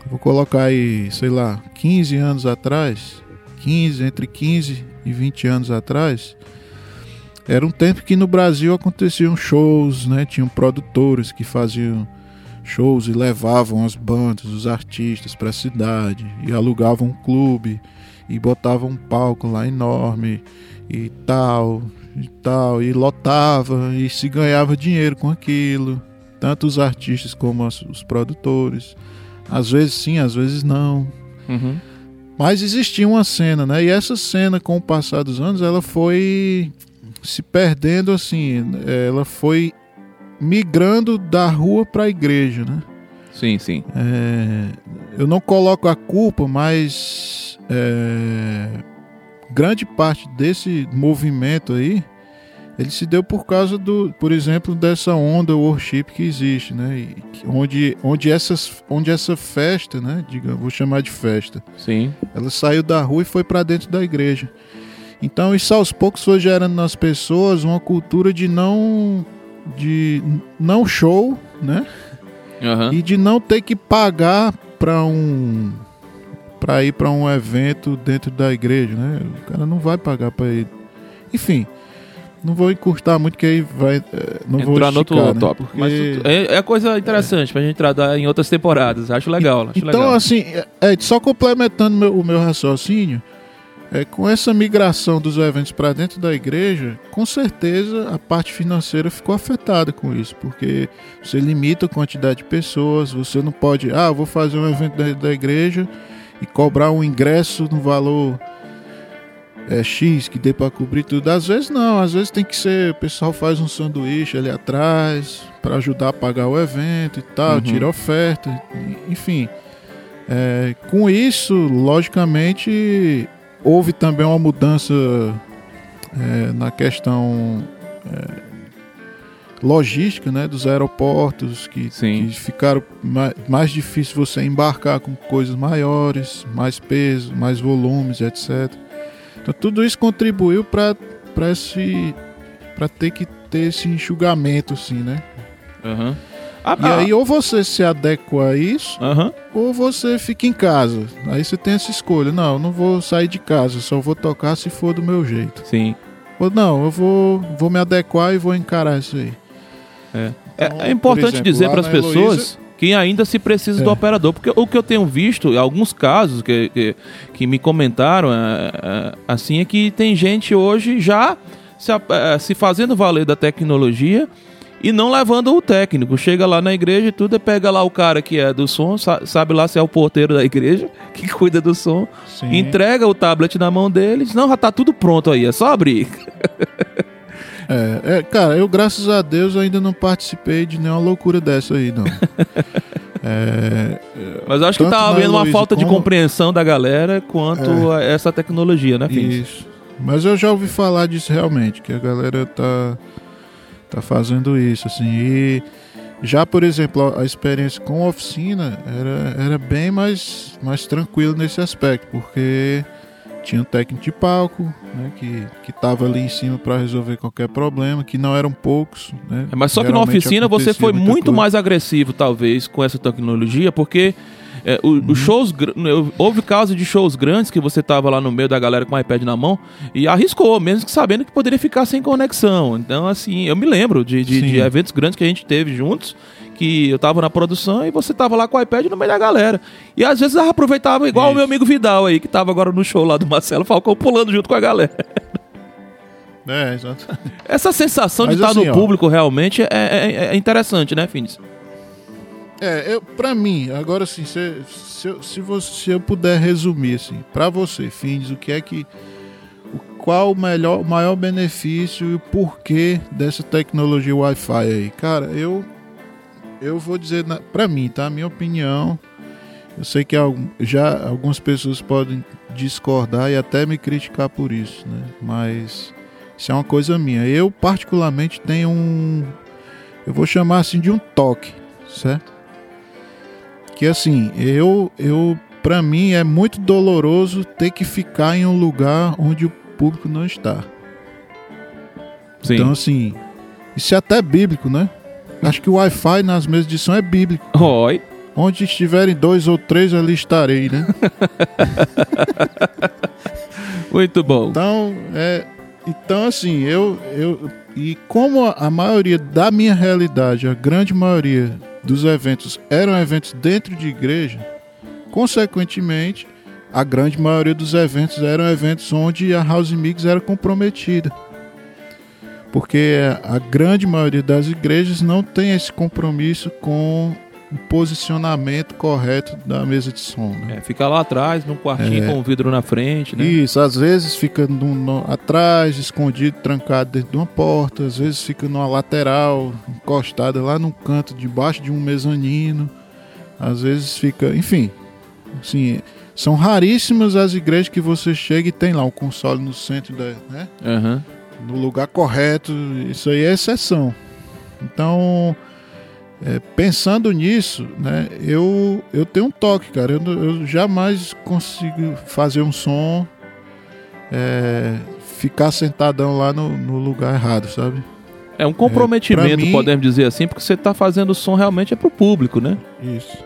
vou colocar aí, sei lá, 15 anos atrás, 15, entre 15 e 20 anos atrás, era um tempo que no Brasil aconteciam shows, né? Tinham produtores que faziam shows e levavam as bandas, os artistas para a cidade e alugavam um clube e botavam um palco lá enorme e tal e tal e lotava e se ganhava dinheiro com aquilo, tanto os artistas como os produtores. Às vezes sim, às vezes não. Uhum. Mas existia uma cena, né? E essa cena, com o passar dos anos, ela foi se perdendo assim. Ela foi migrando da rua para a igreja, né? Sim, sim. É, eu não coloco a culpa, mas é, grande parte desse movimento aí ele se deu por causa do, por exemplo, dessa onda worship que existe, né? E, onde, onde, essas, onde essa festa, né? Diga, vou chamar de festa. Sim. Ela saiu da rua e foi para dentro da igreja. Então isso aos poucos foi gerando nas pessoas uma cultura de não, de não show, né? Uhum. E de não ter que pagar para um para ir para um evento dentro da igreja, né? O cara não vai pagar para ir. Enfim, não vou encurtar muito, que aí vai. Eh, não Entrar vou esticar, no outro né? tópico. Porque... Mas é, é coisa interessante é. pra gente tratar em outras temporadas. Acho legal. Acho então, legal. assim, é, só complementando meu, o meu raciocínio, é, com essa migração dos eventos para dentro da igreja, com certeza a parte financeira ficou afetada com isso, porque você limita a quantidade de pessoas, você não pode, ah, vou fazer um evento dentro da igreja e cobrar um ingresso no valor é, X que dê para cobrir tudo. Às vezes não, às vezes tem que ser, o pessoal faz um sanduíche ali atrás para ajudar a pagar o evento e tal, uhum. tira oferta, enfim. É, com isso, logicamente, houve também uma mudança é, na questão é, logística né, dos aeroportos, que, que ficaram mais, mais difícil você embarcar com coisas maiores, mais peso, mais volumes, etc. Então tudo isso contribuiu para para ter que ter esse enxugamento assim, né? Uhum. Ah, e ah. aí ou você se adequa a isso, uhum. ou você fica em casa. Aí você tem essa escolha. Não, eu não vou sair de casa, só vou tocar se for do meu jeito. Sim. Ou não, eu vou, vou me adequar e vou encarar isso aí. É, então, é, importante exemplo, dizer para as pessoas Heloísa, que ainda se precisa é. do operador. Porque o que eu tenho visto, alguns casos que, que, que me comentaram é, é, assim, é que tem gente hoje já se, é, se fazendo valer da tecnologia e não levando o técnico. Chega lá na igreja e tudo, pega lá o cara que é do som, sabe lá se é o porteiro da igreja, que cuida do som, Sim. entrega o tablet na mão deles, não, já tá tudo pronto aí, é só abrir. É, é, cara, eu graças a Deus ainda não participei de nenhuma loucura dessa aí, não. É, Mas eu acho que tá havendo uma falta como... de compreensão da galera quanto é, a essa tecnologia, né, Fins? Isso. Mas eu já ouvi falar disso realmente, que a galera tá, tá fazendo isso, assim. E já, por exemplo, a experiência com a oficina era, era bem mais, mais tranquilo nesse aspecto, porque tinha um técnico de palco, né, que que estava ali em cima para resolver qualquer problema, que não eram poucos. Né? É, mas só que na oficina você foi muito coisa. mais agressivo, talvez, com essa tecnologia, porque é, o, os shows houve casos de shows grandes que você tava lá no meio da galera com o iPad na mão e arriscou, mesmo que sabendo que poderia ficar sem conexão. Então, assim, eu me lembro de, de, de eventos grandes que a gente teve juntos que eu tava na produção e você tava lá com o iPad no meio da galera. E às vezes eu aproveitava igual Isso. o meu amigo Vidal aí, que tava agora no show lá do Marcelo Falcão pulando junto com a galera. É, exato. Essa sensação Mas de estar assim, no ó, público realmente é, é, é, interessante, né, Finis? É, eu, pra mim, agora assim, se, se, se, você, se eu puder resumir assim, pra você, Finis, o que é que. O, qual o melhor, maior benefício e o porquê dessa tecnologia Wi-Fi aí? Cara, eu eu vou dizer para mim, tá? Minha opinião. Eu sei que já algumas pessoas podem discordar e até me criticar por isso, né? Mas isso é uma coisa minha. Eu particularmente tenho um, eu vou chamar assim de um toque, certo? Que assim, eu eu para mim é muito doloroso ter que ficar em um lugar onde o público não está. Sim. Então assim, isso é até bíblico, né? Acho que o Wi-Fi nas mesas de som é bíblico. Oi. Onde estiverem dois ou três, ali estarei, né? Muito bom. Então, é, então assim, eu, eu. E como a maioria da minha realidade, a grande maioria dos eventos eram eventos dentro de igreja, consequentemente, a grande maioria dos eventos eram eventos onde a House Mix era comprometida. Porque a grande maioria das igrejas não tem esse compromisso com o posicionamento correto da mesa de som. Né? É, fica lá atrás, num quartinho é, com o vidro na frente. Né? Isso, às vezes fica no, no, atrás, escondido, trancado dentro de uma porta, às vezes fica numa lateral, encostada lá no canto, debaixo de um mezanino, às vezes fica, enfim, assim, são raríssimas as igrejas que você chega e tem lá um console no centro da, né? Uhum no lugar correto, isso aí é exceção. Então, é, pensando nisso, né, eu, eu tenho um toque, cara. Eu, eu jamais consigo fazer um som, é, ficar sentadão lá no, no, lugar errado, sabe? É um comprometimento, é, mim, podemos dizer assim, porque você está fazendo o som realmente é pro público, né? Isso.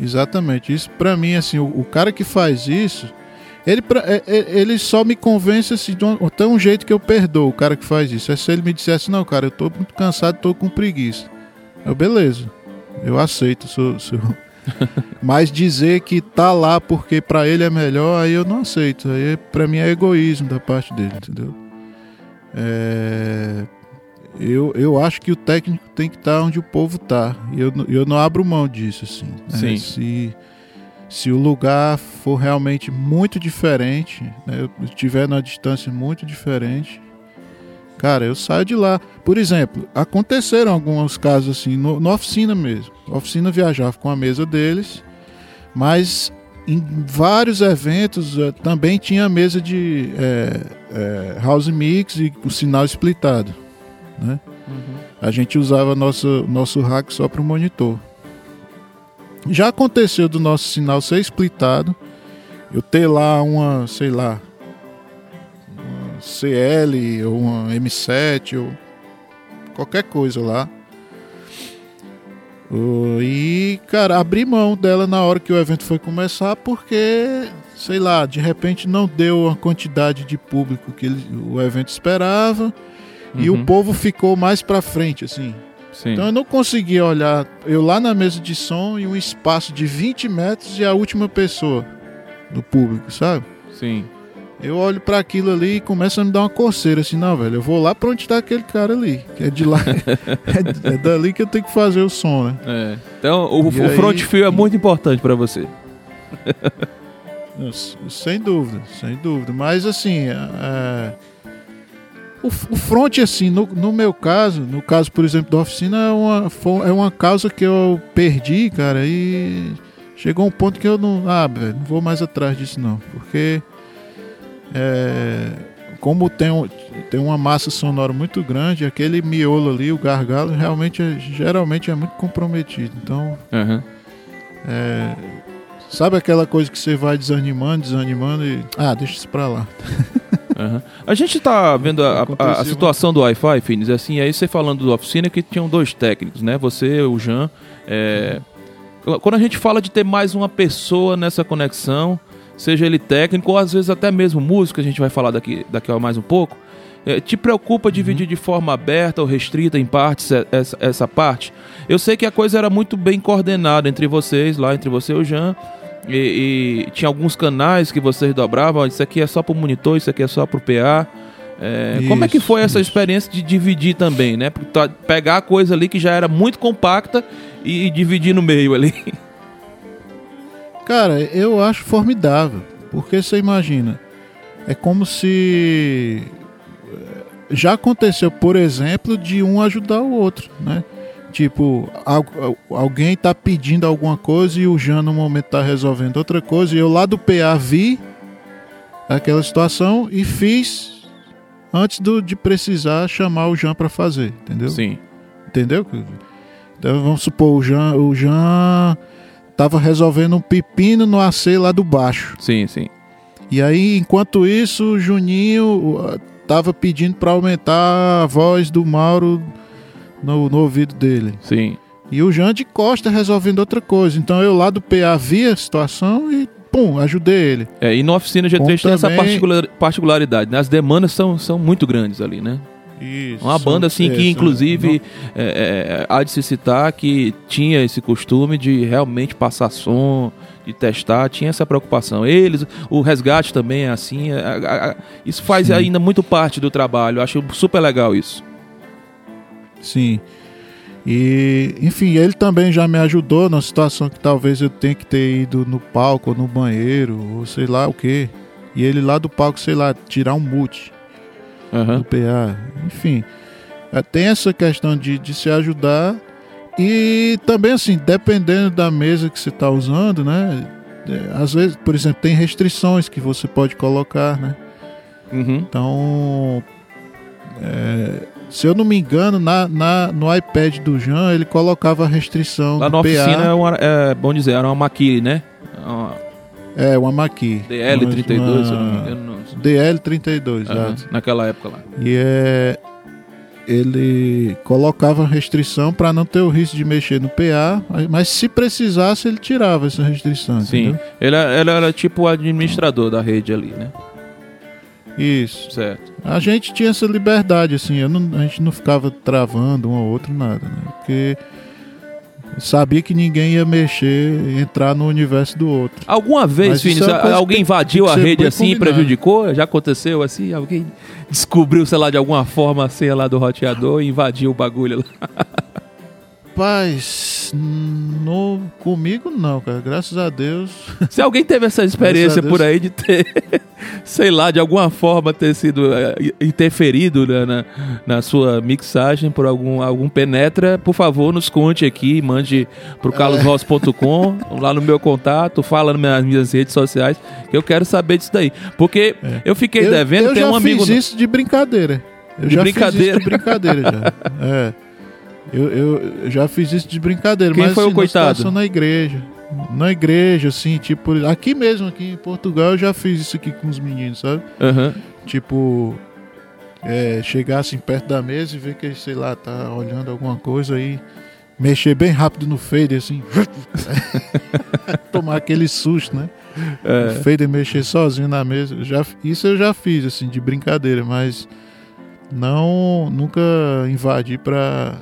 Exatamente. Isso para mim, assim, o, o cara que faz isso, ele, é, é, ele só me convence assim, de um, um jeito que eu perdoo o cara que faz isso. É se ele me dissesse, não, cara, eu tô muito cansado, tô com preguiça. Eu, beleza, eu aceito. Sou, sou... Mas dizer que tá lá porque para ele é melhor, aí eu não aceito. Aí para mim é egoísmo da parte dele, entendeu? É... Eu, eu acho que o técnico tem que estar tá onde o povo tá. E eu, eu não abro mão disso, assim. Né? Sim. Se se o lugar for realmente muito diferente, né, eu estiver numa distância muito diferente, cara, eu saio de lá. Por exemplo, aconteceram alguns casos assim, no, na oficina mesmo. A oficina viajava com a mesa deles, mas em vários eventos uh, também tinha a mesa de é, é, house mix e o sinal splitado. Né? Uhum. A gente usava nosso, nosso rack só para o monitor. Já aconteceu do nosso sinal ser splitado, eu ter lá uma, sei lá, CL ou uma M7 ou qualquer coisa lá. E, cara, abri mão dela na hora que o evento foi começar porque, sei lá, de repente não deu a quantidade de público que ele, o evento esperava uhum. e o uhum. povo ficou mais pra frente, assim. Sim. Então eu não conseguia olhar eu lá na mesa de som e um espaço de 20 metros e a última pessoa do público, sabe? Sim. Eu olho para aquilo ali e começa a me dar uma coceira, assim, não, velho, eu vou lá pra onde tá aquele cara ali, que é de lá, é, é, dali que eu tenho que fazer o som, né? É. Então, o, o front fio é muito importante para você. sem dúvida, sem dúvida, mas assim, é, o, o front, assim, no, no meu caso, no caso, por exemplo, da oficina, é uma, é uma causa que eu perdi, cara, e chegou um ponto que eu não, ah, velho, não vou mais atrás disso não, porque é, como tem, um, tem uma massa sonora muito grande, aquele miolo ali, o gargalo, realmente é, geralmente é muito comprometido. Então, uhum. é, sabe aquela coisa que você vai desanimando, desanimando e. Ah, deixa isso pra lá. Uhum. A gente tá vendo a, a, a situação do Wi-Fi, Finis, assim, aí você falando do oficina que tinham dois técnicos, né? Você, o Jean. É... Quando a gente fala de ter mais uma pessoa nessa conexão, seja ele técnico ou às vezes até mesmo músico, a gente vai falar daqui, daqui a mais um pouco, é, te preocupa dividir uhum. de forma aberta ou restrita em partes essa, essa parte? Eu sei que a coisa era muito bem coordenada entre vocês, lá entre você e o Jean, e, e tinha alguns canais que vocês dobravam, isso aqui é só para o monitor, isso aqui é só para o PA. É, isso, como é que foi essa isso. experiência de dividir também, né? Pegar a coisa ali que já era muito compacta e, e dividir no meio ali. Cara, eu acho formidável. Porque você imagina, é como se eh, já aconteceu, por exemplo, de um ajudar o outro, né? Tipo, alguém tá pedindo alguma coisa e o Jean no momento tá resolvendo outra coisa e eu lá do PA vi aquela situação e fiz antes do, de precisar chamar o Jean para fazer, entendeu? Sim. Entendeu? Então vamos supor o Jean, o Jean tava resolvendo um pepino no AC lá do baixo. Sim, sim. E aí, enquanto isso, o Juninho tava pedindo para aumentar a voz do Mauro no, no, ouvido dele. Sim. E o Jean de Costa resolvendo outra coisa. Então eu lá do PA vi a situação e pum, ajudei ele. É, e na oficina G3 Como tem também... essa particularidade, né? As demandas são, são muito grandes ali, né? Isso, Uma banda assim que inclusive é, é, há de se citar que tinha esse costume de realmente passar som, de testar, tinha essa preocupação. Eles, o resgate também é assim, é, isso faz Sim. ainda muito parte do trabalho. Acho super legal isso. Sim. E, enfim, ele também já me ajudou na situação que talvez eu tenha que ter ido no palco ou no banheiro, ou sei lá o que. E ele lá do palco, sei lá, tirar um mute uhum. do PA. Enfim, é, tem essa questão de, de se ajudar e também assim, dependendo da mesa que você está usando, né? É, às vezes, por exemplo, tem restrições que você pode colocar, né? Uhum. Então, é, se eu não me engano, na, na, no iPad do Jean, ele colocava a restrição Lá na oficina é, uma, é, bom dizer, era uma Maquille, né? Uma... É, uma Maqui. DL32, uma... se eu não me engano. DL32, uhum. Naquela época lá. E é. Ele colocava restrição para não ter o risco de mexer no PA, mas se precisasse, ele tirava essa restrição. Sim, ele, ele era tipo o administrador da rede ali, né? Isso. Certo. A gente tinha essa liberdade, assim, não, a gente não ficava travando um ou outro, nada, né? Porque sabia que ninguém ia mexer, entrar no universo do outro. Alguma vez, Finis, é alguém invadiu a rede assim e prejudicou? Já aconteceu assim? Alguém descobriu, sei lá, de alguma forma a senha lá do roteador e invadiu o bagulho lá? Rapaz, no, comigo não, cara. Graças a Deus. Se alguém teve essa experiência por aí de ter, sei lá, de alguma forma ter sido é, interferido né, na, na sua mixagem por algum, algum penetra, por favor, nos conte aqui, mande pro carlosross.com, é. lá no meu contato, fala nas minhas redes sociais, que eu quero saber disso daí. Porque é. eu fiquei eu, devendo, eu tem um amigo. Eu fiz isso de brincadeira. Eu de já brincadeira. fiz isso de brincadeira já. É. Eu, eu, já fiz isso de brincadeira, Quem mas foi assim, o coitado? na igreja. Na igreja, assim, tipo, aqui mesmo, aqui em Portugal, eu já fiz isso aqui com os meninos, sabe? Uhum. Tipo, é, chegar assim perto da mesa e ver que, sei lá, tá olhando alguma coisa aí, mexer bem rápido no fader, assim, tomar aquele susto, né? É. O fader mexer sozinho na mesa. Já, isso eu já fiz, assim, de brincadeira, mas não, nunca invadi pra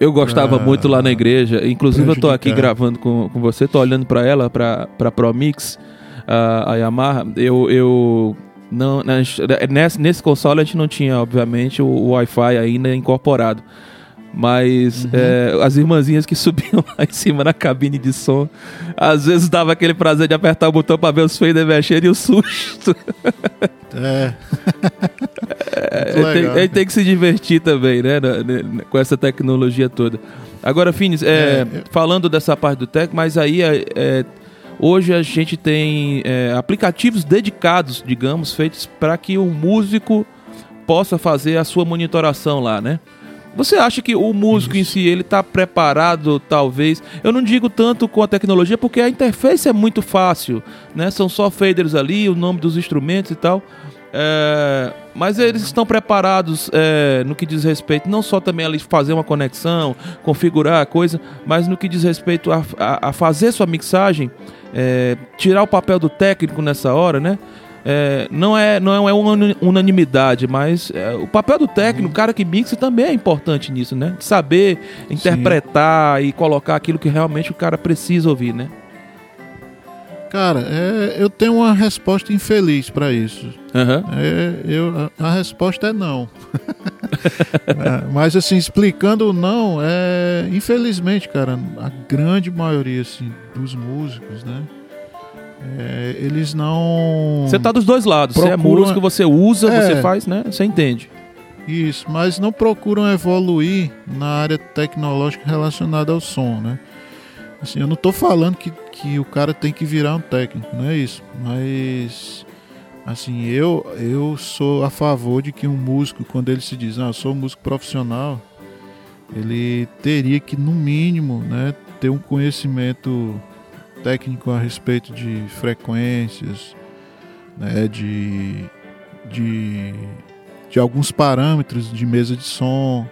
eu gostava ah, muito lá na igreja. Inclusive, eu tô aqui gravando com, com você, tô olhando para ela, para pra Promix, a, a Yamaha. Eu, eu Não, nesse, nesse console a gente não tinha, obviamente, o, o Wi-Fi ainda incorporado. Mas uhum. é, as irmãzinhas que subiam lá em cima na cabine de som, às vezes dava aquele prazer de apertar o botão para ver os faders mexendo e o susto. É. é tem, tem, que se divertir também, né? Com essa tecnologia toda. Agora, Finis, é, é, falando dessa parte do tech, mas aí é, é hoje a gente tem é, aplicativos dedicados, digamos, feitos para que o músico possa fazer a sua monitoração lá, né? Você acha que o músico Isso. em si ele está preparado, talvez? Eu não digo tanto com a tecnologia, porque a interface é muito fácil, né? São só faders ali, o nome dos instrumentos e tal. É, mas eles estão preparados é, no que diz respeito, não só também ali fazer uma conexão, configurar a coisa, mas no que diz respeito a, a, a fazer sua mixagem, é, tirar o papel do técnico nessa hora, né? é, não, é, não é uma unanimidade, mas é, o papel do técnico, o cara que mixa, também é importante nisso, né? De saber interpretar Sim. e colocar aquilo que realmente o cara precisa ouvir, né? Cara, é, eu tenho uma resposta infeliz para isso. Uhum. É, eu, a, a, resposta é não. é, mas assim, explicando o não, é infelizmente, cara, a grande maioria assim, dos músicos, né? É, eles não. Você tá dos dois lados. Procuram... Você é músico, você usa, é, você faz, né? Você entende. Isso, mas não procuram evoluir na área tecnológica relacionada ao som, né? Assim, eu não estou falando que, que o cara tem que virar um técnico, não é isso. Mas, assim, eu, eu sou a favor de que um músico, quando ele se diz, ah, sou um músico profissional, ele teria que, no mínimo, né, ter um conhecimento técnico a respeito de frequências, né, de, de, de alguns parâmetros de mesa de som,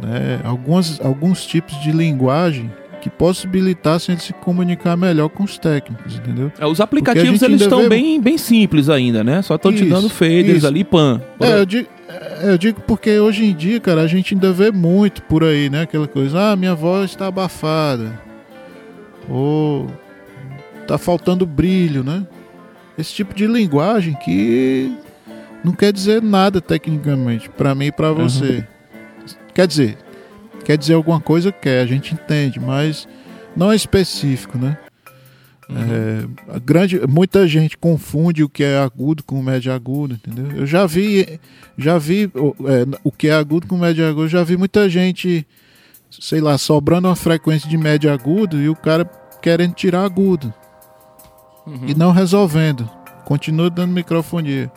né, alguns, alguns tipos de linguagem que possibilitassem ele se comunicar melhor com os técnicos, entendeu? É, os aplicativos eles estão vê... bem, bem simples ainda, né? Só estão te dando faders isso. ali, pan. É, eu digo, é, eu digo porque hoje em dia, cara, a gente ainda vê muito por aí, né? Aquela coisa, ah, minha voz está abafada ou tá faltando brilho, né? Esse tipo de linguagem que não quer dizer nada tecnicamente para mim e para você. Uhum. Quer dizer, quer dizer alguma coisa quer, a gente entende, mas não é específico, né? Uhum. É, grande, muita gente confunde o que é agudo com o médio agudo, entendeu? Eu já vi, já vi é, o que é agudo com o médio agudo, já vi muita gente, sei lá, sobrando uma frequência de médio agudo e o cara querendo tirar agudo uhum. e não resolvendo. Continua dando microfonia.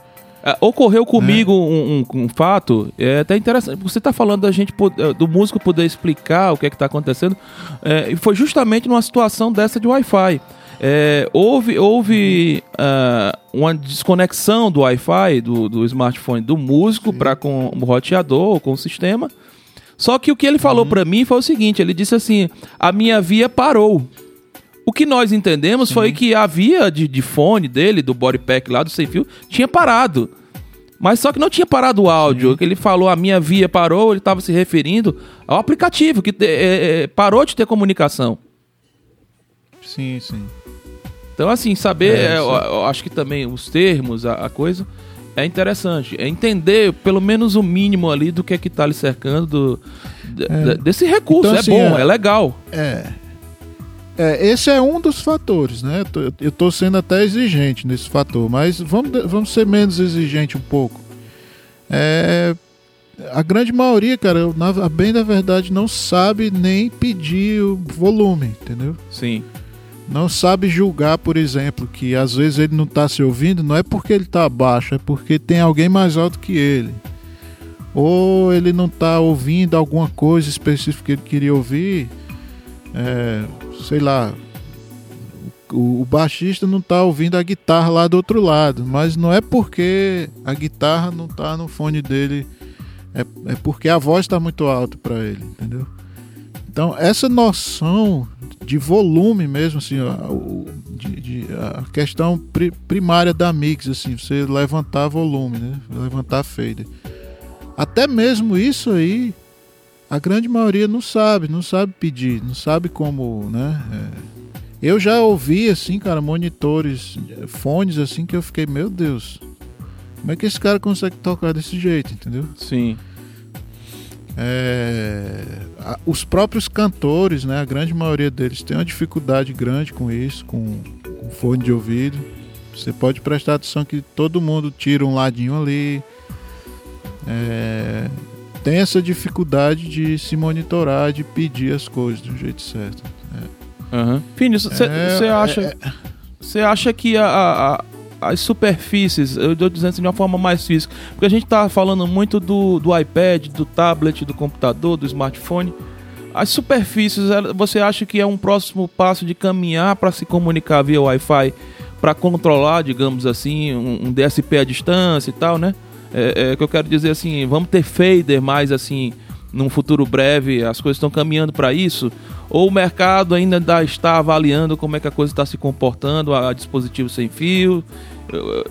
É, ocorreu comigo é. um, um, um, fato, é até interessante. Você está falando da gente é, do músico poder explicar o que é que está acontecendo, é, e foi justamente numa situação dessa de Wi-Fi. É, houve houve uh, uma desconexão do Wi-Fi do, do smartphone do músico para com o roteador, com o sistema. Só que o que ele falou uhum. para mim foi o seguinte: ele disse assim, a minha via parou. O que nós entendemos Sim. foi que a via de, de fone dele, do body pack lá, do sem fio, tinha parado. Mas só que não tinha parado o áudio. Que ele falou, a minha via parou, ele estava se referindo ao aplicativo que é, é, parou de ter comunicação. Sim, sim. Então, assim, saber, é, eu, eu, acho que também os termos, a, a, coisa, é interessante. É entender pelo menos o mínimo ali do que é que está lhe cercando, do, é. desse recurso. Então, é assim, bom, é, é legal. É. É, esse é um dos fatores, né? Eu estou sendo até exigente nesse fator, mas vamos, vamos ser menos exigente um pouco. É, a grande maioria, cara, na, a bem da verdade, não sabe nem pedir o volume, entendeu? Sim. Não sabe julgar, por exemplo, que às vezes ele não está se ouvindo, não é porque ele está baixo, é porque tem alguém mais alto que ele. Ou ele não está ouvindo alguma coisa específica que ele queria ouvir. É, sei lá, o, o baixista não tá ouvindo a guitarra lá do outro lado, mas não é porque a guitarra não tá no fone dele, é, é porque a voz está muito alta para ele, entendeu? Então, essa noção de volume mesmo, assim, a, de, de, a questão pri, primária da mix, assim, você levantar volume, né? Levantar fader. Até mesmo isso aí a grande maioria não sabe, não sabe pedir, não sabe como, né? É. Eu já ouvi, assim, cara, monitores, fones, assim, que eu fiquei, meu Deus. Como é que esse cara consegue tocar desse jeito, entendeu? Sim. É, a- os próprios cantores, né, a grande maioria deles tem uma dificuldade grande com isso, com, com fone de ouvido. Você pode prestar atenção que todo mundo tira um ladinho ali. É, tem essa dificuldade de se monitorar, de pedir as coisas do jeito certo. Aham. Fini, você É, acha, é- você acha que a- a- as superfícies, eu estou dizendo assim de uma forma mais física, porque a gente está falando muito do, do iPad, do tablet, do computador, do smartphone. As superfícies, você acha que é um próximo passo de caminhar para se comunicar via Wi-Fi, para controlar, digamos assim, um, um DSP à distância e tal, né? É, é que eu quero dizer assim, vamos ter fader mais assim num futuro breve, as coisas estão caminhando para isso? Ou o mercado ainda está avaliando como é que a coisa está se comportando, a, a dispositivo sem fio?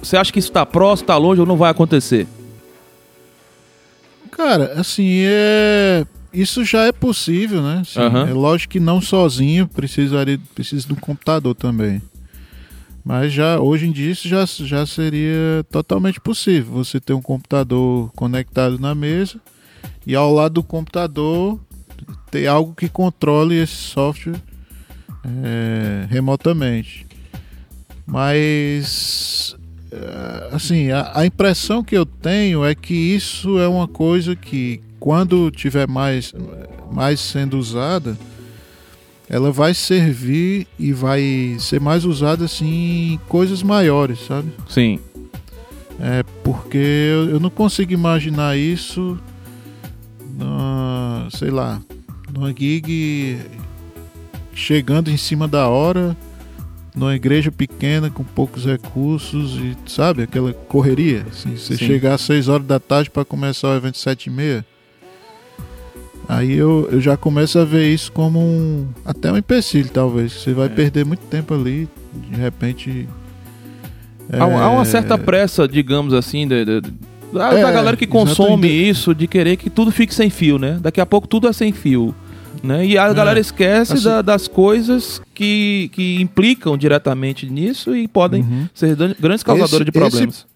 Você acha que isso está próximo, está longe ou não vai acontecer? Cara, assim, é. Isso já é possível, né? Assim, Aham. É lógico que não sozinho, precisaria, precisa de um computador também. Mas já hoje em dia isso já, já seria totalmente possível. Você ter um computador conectado na mesa e ao lado do computador ter algo que controle esse software é, remotamente. Mas é, assim, a, a impressão que eu tenho é que isso é uma coisa que quando tiver mais, mais sendo usada, ela vai servir e vai ser mais usada assim em coisas maiores, sabe? Sim. É porque eu, não consigo imaginar isso, na, sei lá, numa gig chegando em cima da hora, numa igreja pequena com poucos recursos e sabe aquela correria. Assim, você Sim. chegar às 6 horas da tarde para começar o evento sete e meia. Aí eu, eu já começo a ver isso como um até um empecilho talvez. Você vai É. perder muito tempo ali, de repente. Há, há uma é, certa pressa, digamos assim, de- de- da, É, da galera que consome exatamente. isso, de querer que tudo fique sem fio, né? Daqui a pouco tudo é sem fio. Né? E a É, galera esquece assim- da- das coisas que, que implicam diretamente nisso e podem Uhum. ser grandes causadores Esse- de problemas.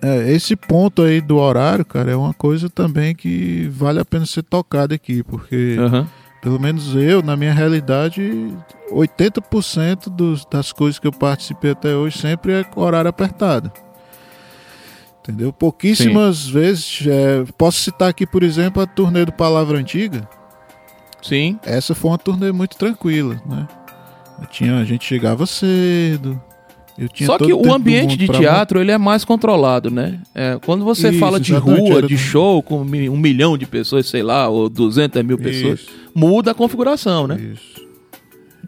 É, esse ponto aí do horário, cara, é uma coisa também que vale a pena ser tocada aqui, porque Aham. pelo menos eu, na minha realidade, 80% dos, das coisas que eu participei até hoje sempre é com horário apertado. Entendeu? Pouquíssimas vezes, é, posso citar aqui, por exemplo, a turnê do Palavra Antiga. Sim. Essa foi uma turnê muito tranquila, né? Tinha, a gente chegava cedo. Só que o ambiente de teatro ele é mais controlado, né? É, quando você Isso, fala de rua, de show com um milhão de pessoas, sei lá, ou 200 mil pessoas, Isso. muda a configuração, né? Isso.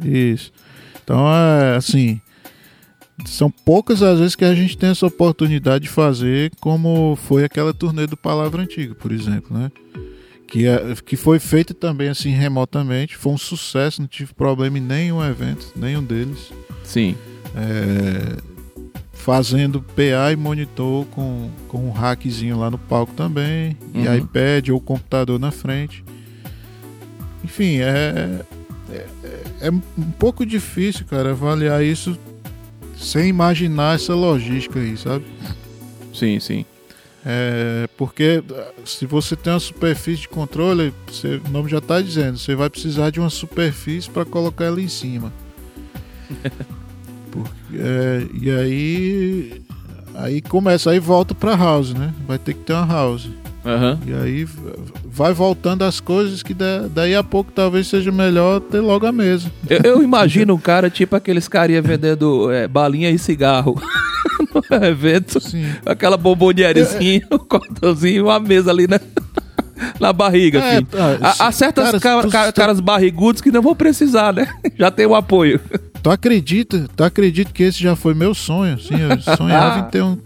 Isso. Então, é assim. São poucas as vezes que a gente tem essa oportunidade de fazer, como foi aquela turnê do Palavra Antiga, por exemplo, né? Que, é, que foi feita também assim remotamente, foi um sucesso, não tive problema em nenhum evento, nenhum deles. Sim. É, fazendo PA e monitor com, com um hackzinho lá no palco também, Uhum. e iPad ou computador na frente. Enfim, é, é, é um pouco difícil, cara, avaliar isso sem imaginar essa logística aí, sabe? Sim, sim. É, porque se você tem uma superfície de controle, você- o nome já está dizendo, você vai precisar de uma superfície para colocar ela em cima. Porque, é, e aí, aí começa, aí volta para house, né? Vai ter que ter uma house. Aham. E aí vai voltando as coisas que da- daí a pouco talvez seja melhor ter logo a mesa. Eu, eu imagino um cara tipo aqueles carinha vendendo é, balinha e cigarro no evento. Sim. Aquela bombonierizinha, um cordãozinho, uma mesa ali na, na barriga, É, tá, Há, certas cara, ca- tu- ca- tu- caras barrigudos que não vão precisar, né? Já tem o apoio. Tu acredita? Tu acredita que esse já foi meu sonho? Sim, eu sonhava em ter um,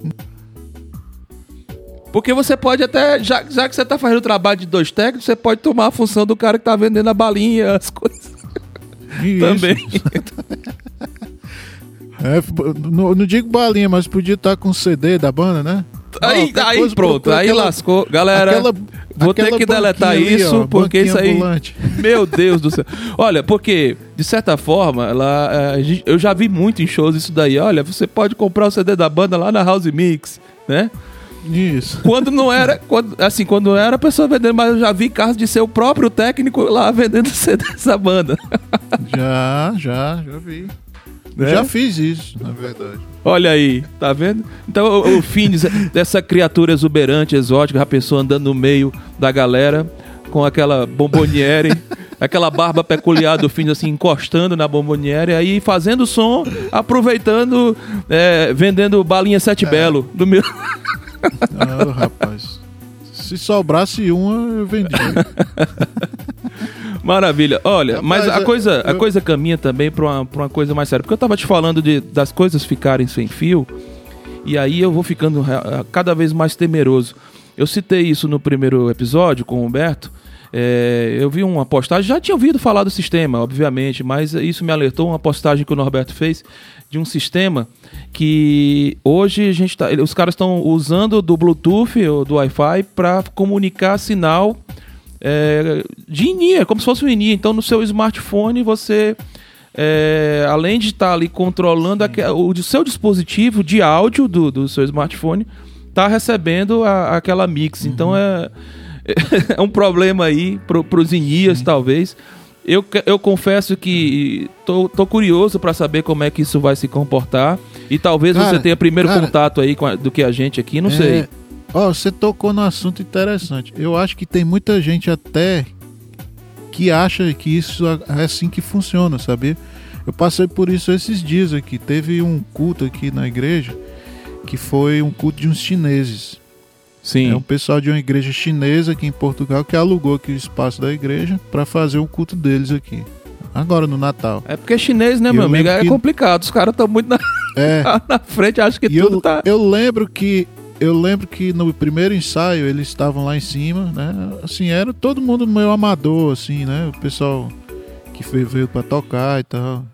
Porque você pode até, já, já que você tá fazendo o trabalho de dois técnicos, você pode tomar a função do cara que tá vendendo a balinha, as coisas Isso. também. É, não, não digo balinha, mas podia estar com CD da banda, né? Aí, aí pronto, aí aquela, lascou. Galera, aquela, vou ter que deletar ali, isso, ó, porque isso aí. Ambulante. Meu Deus do céu. Olha, porque, de certa forma, lá, é, eu já vi muito em shows isso daí. Olha, você pode comprar o CD da banda lá na House Mix, né? Isso. Quando não era, quando, assim, quando era a pessoa vendendo, mas eu já vi casos de ser o próprio técnico lá vendendo CD dessa banda. Já, já, já vi. Né? Já fiz isso, na verdade. Olha aí, tá vendo? Então o, o fim dessa criatura exuberante, exótica, a pessoa andando no meio da galera com aquela bomboniere, aquela barba peculiar do fim assim encostando na bomboniere, aí fazendo som, aproveitando, é, vendendo balinha sete é. belo do meu. Ah, rapaz. Se sobrasse uma, eu vendia. Maravilha. Olha, Rapaz, mas a coisa, eu... a coisa caminha também para uma, pra uma coisa mais séria. Porque eu tava te falando de, das coisas ficarem sem fio, e aí eu vou ficando cada vez mais temeroso. Eu citei isso no primeiro episódio com o Humberto. É, eu vi uma postagem, já tinha ouvido falar do sistema, obviamente, mas isso me alertou uma postagem que o Norberto fez de um sistema que hoje a gente tá, os caras estão usando do Bluetooth ou do Wi-Fi para comunicar sinal é, de INI, é como se fosse um INI. Então, no seu smartphone, você, é, além de estar ali controlando a, o seu dispositivo de áudio do, do seu smartphone, está recebendo a, aquela mix. Uhum. Então, é, é um problema aí para os INIAs, Sim. talvez. Eu, eu confesso que tô, tô curioso para saber como é que isso vai se comportar. E talvez cara, você tenha primeiro cara, contato aí a, do que a gente aqui, não é, sei. Ó, oh, você tocou no assunto interessante. Eu acho que tem muita gente até que acha que isso é assim que funciona, sabe? Eu passei por isso esses dias aqui. Teve um culto aqui na igreja que foi um culto de uns chineses. Sim. É um pessoal de uma igreja chinesa aqui em Portugal que alugou aqui o espaço da igreja para fazer o culto deles aqui. Agora no Natal. É porque é chinês, né, e meu amigo? É que... complicado. Os caras estão muito na... É. na frente, acho que e tudo eu, tá. Eu lembro que eu lembro que no primeiro ensaio eles estavam lá em cima, né? Assim, era todo mundo meio amador, assim, né? O pessoal que veio, veio para tocar e tal.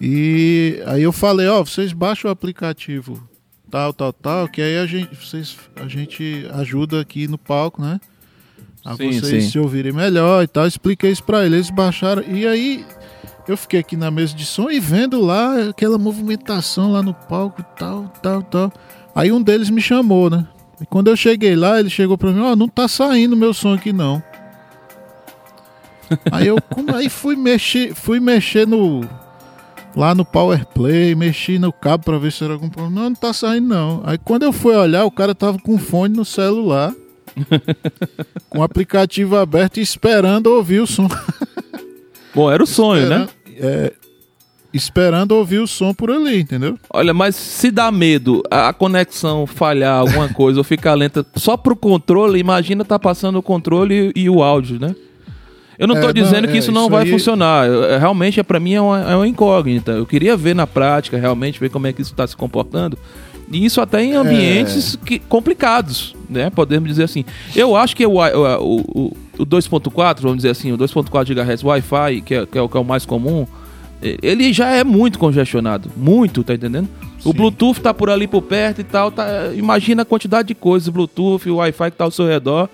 E aí eu falei, ó, oh, vocês baixam o aplicativo tal, tal, tal, que aí a gente, vocês, a gente ajuda aqui no palco, né? A sim, vocês sim. se ouvirem melhor e tal. Expliquei isso pra eles, eles baixaram. E aí eu fiquei aqui na mesa de som e vendo lá aquela movimentação lá no palco, tal, tal, tal. Aí um deles me chamou, né? E quando eu cheguei lá, ele chegou pra mim, ó, oh, não tá saindo meu som aqui não. aí eu como, aí fui mexer, fui mexer no lá no Power Play, mexi no cabo para ver se era algum problema. Não, não tá saindo não. Aí quando eu fui olhar, o cara tava com fone no celular. com o aplicativo aberto e esperando ouvir o som. Bom, era o sonho, né? É, esperando ouvir o som por ali, entendeu? Olha, mas se dá medo a conexão falhar alguma coisa ou ficar lenta só pro controle, imagina tá passando o controle e, e o áudio, né? Eu não estou é, dizendo não, que isso é, não isso vai aí... funcionar. É, realmente, é, para mim, é uma, é uma, incógnita. Eu queria ver na prática, realmente, ver como é que isso está se comportando. E isso até em ambientes é... que, complicados, né? Podemos dizer assim. Eu acho que o, o, o, o 2.4, vamos dizer assim, o 2.4 GHz Wi-Fi, que é, que é, o, que é o mais comum, ele já é muito congestionado. Muito, tá entendendo? Sim. O Bluetooth tá por ali por perto e tal. Tá, imagina a quantidade de coisas, Bluetooth, o Wi-Fi que tá ao seu redor.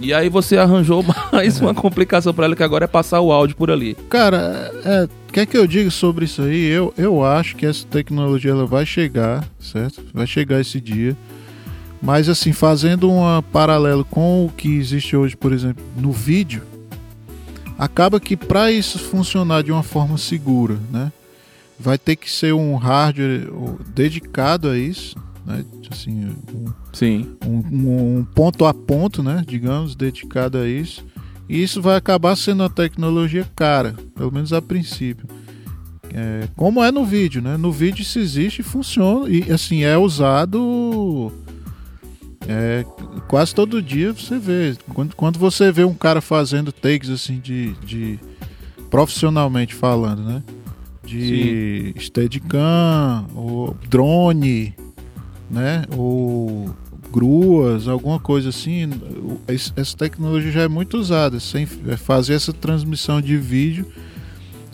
E aí você arranjou mais uma complicação para ela que agora é passar o áudio por ali. Cara, é, quer que eu diga sobre isso aí? Eu, eu acho que essa tecnologia ela vai chegar, certo? Vai chegar esse dia. Mas assim, fazendo um paralelo com o que existe hoje, por exemplo, no vídeo, acaba que para isso funcionar de uma forma segura, né, vai ter que ser um hardware dedicado a isso, né, assim, um, Sim. Um, um, ponto a ponto, né, digamos, dedicado a isso. E isso vai acabar sendo uma tecnologia cara, pelo menos a princípio. É, como é no vídeo, né? No vídeo isso existe funciona e assim é usado é, quase todo dia você vê. Quando, quando você vê um cara fazendo takes assim de, de profissionalmente falando, né? De Sim. Steadicam, ou drone, né? Ou gruas, alguma coisa assim. Essa tecnologia já é muito usada, sem é fazer essa transmissão de vídeo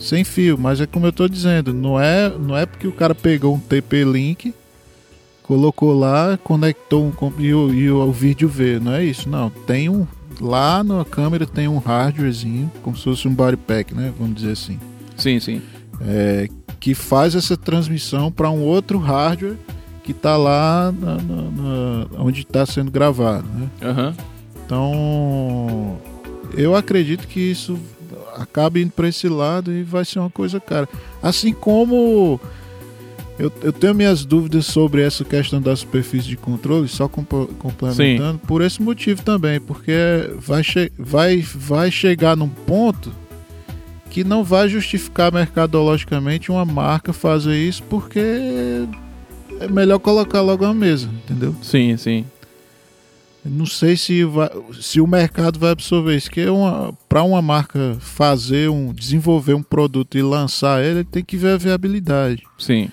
sem fio, mas é como eu estou dizendo, não é, não é porque o cara pegou um TP-Link colocou lá, conectou um, e, o, e o, o vídeo veio, não é isso? Não, tem um. Lá na câmera tem um hardwarezinho, como se fosse um body pack, né? Vamos dizer assim. Sim, sim. é, que faz essa transmissão para um outro hardware que está lá na- na- na- onde está sendo gravado. Né? Aham. Então, eu acredito que isso acaba indo para esse lado e vai ser uma coisa cara. Assim como eu, eu tenho minhas dúvidas sobre essa questão da superfície de controle, só complementando, por esse motivo também, porque vai, vai, vai chegar num ponto que não vai justificar mercadologicamente uma marca fazer isso, porque é melhor colocar logo uma mesa, entendeu? Sim, sim. Não sei se, vai, se o mercado vai absorver isso, que para uma marca fazer um, desenvolver um produto e lançar ele, tem que ver a viabilidade. Sim.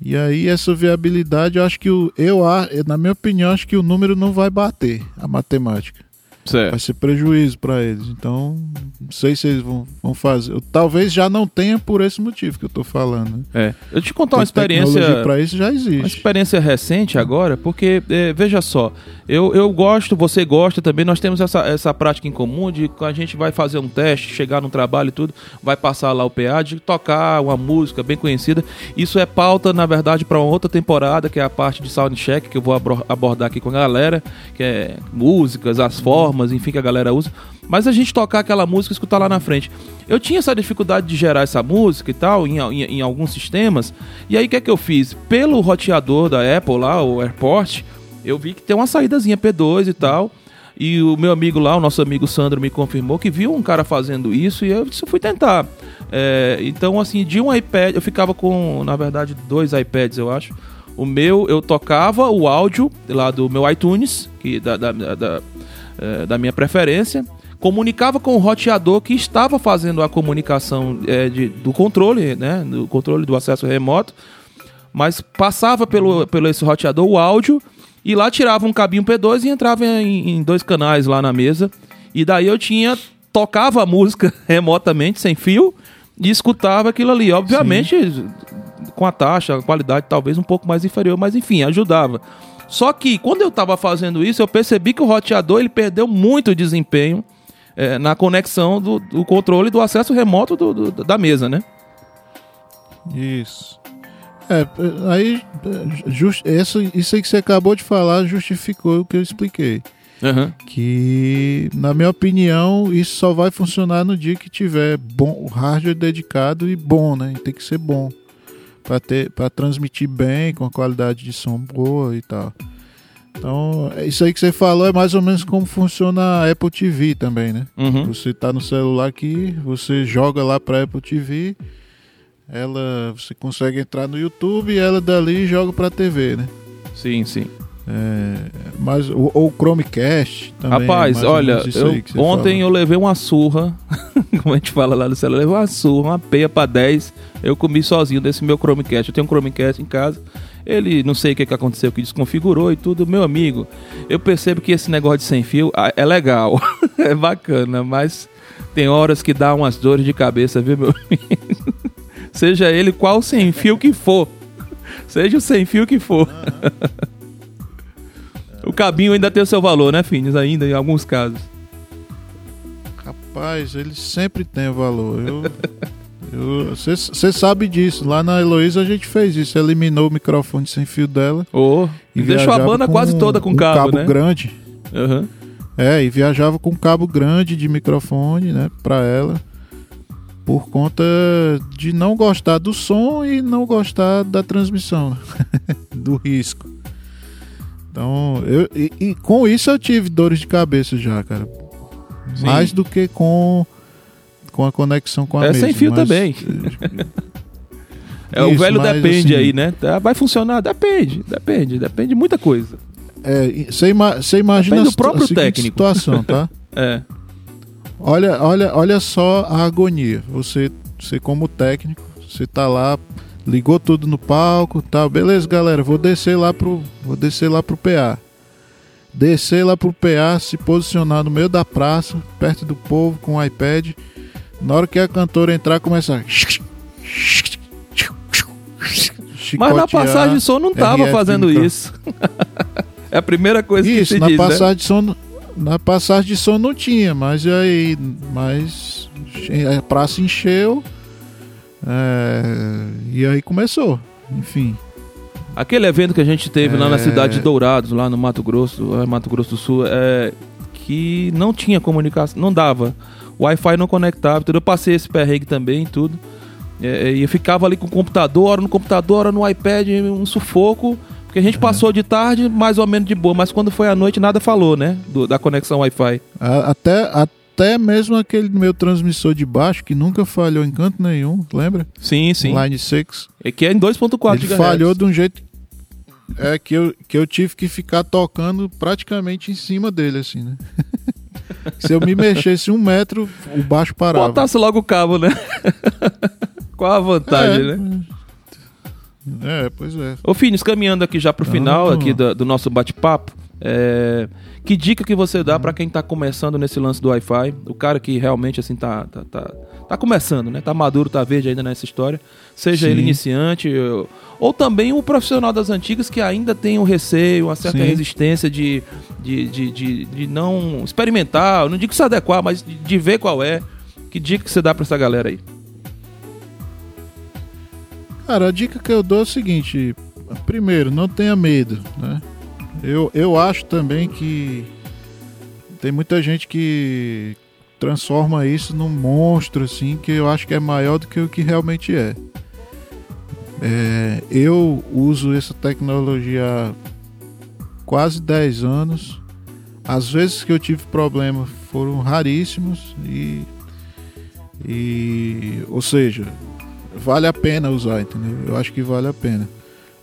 E aí essa viabilidade, eu acho que o, eu, na minha opinião, acho que o número não vai bater a matemática. Vai Certo. ser prejuízo para eles. Então, não sei se eles vão, vão fazer. Eu- Talvez já não tenha por esse motivo que eu tô falando. Né? É. Eu te contar uma experiência. para isso já Uma existe. experiência recente agora, porque, é, veja só, eu, eu gosto, você gosta também, nós temos essa, essa prática em comum de quando a gente vai fazer um teste, chegar no trabalho e tudo, vai passar lá o PA, de tocar uma música bem conhecida. Isso é pauta, na verdade, para uma outra temporada, que é a parte de soundcheck, que eu vou abordar aqui com a galera, que é músicas, as formas, enfim, que a galera usa. Mas a gente tocar aquela música e escutar lá na frente. Eu tinha essa dificuldade de gerar essa música e tal, em, em, em alguns sistemas. E aí o que é que eu fiz? Pelo roteador da Apple lá, o AirPort, eu vi que tem uma saídazinha P2 e tal. E o meu amigo lá, o nosso amigo Sandro, me confirmou que viu um cara fazendo isso e eu fui tentar. É, então, assim, de um iPad, eu ficava com, na verdade, dois iPads, eu acho. O meu, eu tocava o áudio lá do meu iTunes, que da, da, da, da, eh, da minha preferência, comunicava com o roteador que estava fazendo a comunicação eh, de, do controle, né, do controle do acesso remoto, mas passava pelo, pelo esse roteador o áudio e lá tirava um cabinho P2 e entrava em, em dois canais lá na mesa. E daí eu tinha tocava a música remotamente sem fio e escutava aquilo ali, obviamente com a taxa, a qualidade talvez um pouco mais inferior, mas enfim, ajudava. Só que quando eu estava fazendo isso, eu percebi que o roteador ele perdeu muito desempenho eh, na conexão do, do controle do acesso remoto do- do- da mesa, né? Isso. É, aí é, just, essa, isso aí que você acabou de falar justificou o que eu expliquei. Aham. Que, na minha opinião, isso só vai funcionar no dia que tiver bom, o hardware dedicado e bom, né? Tem que ser bom. Pra, ter, pra transmitir bem, com a qualidade de som boa e tal. Então, é isso aí que você falou é mais ou menos como funciona a Apple TV também, né? Uhum. Você tá no celular aqui, você joga lá pra Apple TV, ela, você consegue entrar no YouTube e ela dali joga pra TV, né? Sim, sim. É, mas, ou, ou Chromecast também. Rapaz, é mais ou olha, eu- ontem falou. eu levei uma surra, como a gente fala lá no celular, levei uma surra, uma peia pra 10. Eu comi sozinho desse meu Chromecast. Eu tenho um Chromecast em casa. Ele, não sei o que, que aconteceu, que desconfigurou e tudo. Meu amigo, eu percebo que esse negócio de sem fio ah, é legal, é bacana, mas tem horas que dá umas dores de cabeça, viu, meu amigo? Seja ele qual sem fio que for. Seja o sem fio que for. O cabinho ainda tem o seu valor, né, Finis? Ainda, em alguns casos. Rapaz, ele sempre tem valor. Você sabe disso. Lá na Heloísa a gente fez isso. Eliminou o microfone sem fio dela. Oh, e deixou a banda quase toda com um cabo, cabo né? grande. Aham. É, e viajava com um cabo grande de microfone, né, pra ela. Por conta de não gostar do som e não gostar da transmissão, do risco. Então, eu, e, e com isso eu tive dores de cabeça já, cara. Sim. Mais do que com, com a conexão com a É mesa. sem fio mas- também. É, o Isso, velho mas, depende assim, aí, né? Tá, Vai funcionar? Depende, depende, depende de muita coisa. É, você ima você imagina Depende a, do próprio a técnico. situação, tá? É. Olha, olha, olha só a agonia. Você, você como técnico, você tá lá, ligou tudo no palco, tá, beleza, galera, vou descer lá pro, vou descer lá pro PA. Descer lá pro PA, se posicionar no meio da praça, perto do povo com o iPad. Na hora que a cantora entrar, começar chicotear. Mas na passagem de som não tava RF fazendo micro- isso. é a primeira coisa Isso, que na se diz, né? passagem de som. Na passagem de som não tinha, mas aí. Mas a praça encheu. é, e aí começou. Enfim. Aquele evento que a gente teve lá na É. cidade de Dourados, lá no Mato Grosso, Mato Grosso do Sul, é que não tinha comunicação, não dava. Wi-Fi não conectava, tudo. Eu passei esse perrengue também, tudo. É, e eu ficava ali com o computador, hora no computador, hora no iPad, um sufoco. Porque a gente passou de tarde mais ou menos de boa, mas quando foi à noite nada falou, né? do- da conexão Wi-Fi. Até, até mesmo aquele meu transmissor de baixo, que nunca falhou em canto nenhum, lembra? Sim, sim. Line 6. É que é em 2.4 Ele GHz. falhou de um jeito. É que eu, que eu tive que ficar tocando praticamente em cima dele, assim, né? Se eu me mexesse um metro, o baixo parava. Botasse logo o cabo, né? Qual a vantagem, é, né? É, pois é. Ô Finis, caminhando aqui já pro Então, final aqui do, do nosso bate-papo, é, que dica que você dá pra quem tá começando nesse lance do Wi-Fi? O cara que realmente assim tá, tá, tá, tá começando, né? Tá maduro, tá verde ainda nessa história. Seja Sim. ele iniciante ou, também um profissional das antigas que ainda tem um receio, uma certa Sim. resistência de, de, de, de, de não experimentar, eu não digo se adequar, mas de, ver qual é. Que dica que você dá pra essa galera aí? Cara, a dica que eu dou é o seguinte: primeiro, não tenha medo, né? Eu, eu acho também que tem muita gente que transforma isso num monstro, assim, que eu acho que é maior do que o que realmente é. É, eu uso essa tecnologia há quase 10 anos. As vezes que eu tive problema foram raríssimos e, e ou seja, vale a pena usar, entendeu? Eu acho que vale a pena.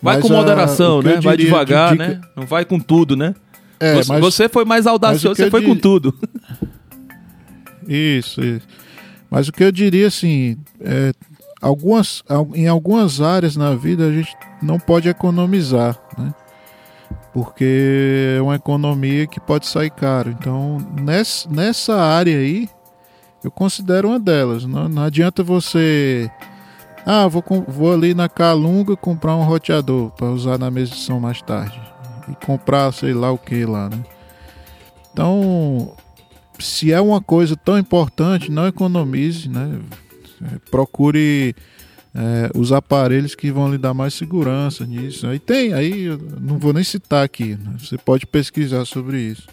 Vai Mas com moderação, né? Vai de devagar, né? Não vai com tudo, né? É, você, mas você foi mais audacioso, você foi com di- tudo. Isso, isso. Mas o que eu diria assim, é, algumas, al- em algumas áreas na vida a gente não pode economizar, né? Porque é uma economia que pode sair caro. Então, nessa, nessa área aí, eu considero uma delas. Não, não adianta você. Ah, vou, vou ali na Calunga comprar um roteador para usar na mesa de som mais tarde. E comprar sei lá o que lá, né? Então, se é uma coisa tão importante, não economize, né? Procure é, os aparelhos que vão lhe dar mais segurança nisso. Aí tem, aí eu não vou nem citar aqui. né? Você pode pesquisar sobre isso.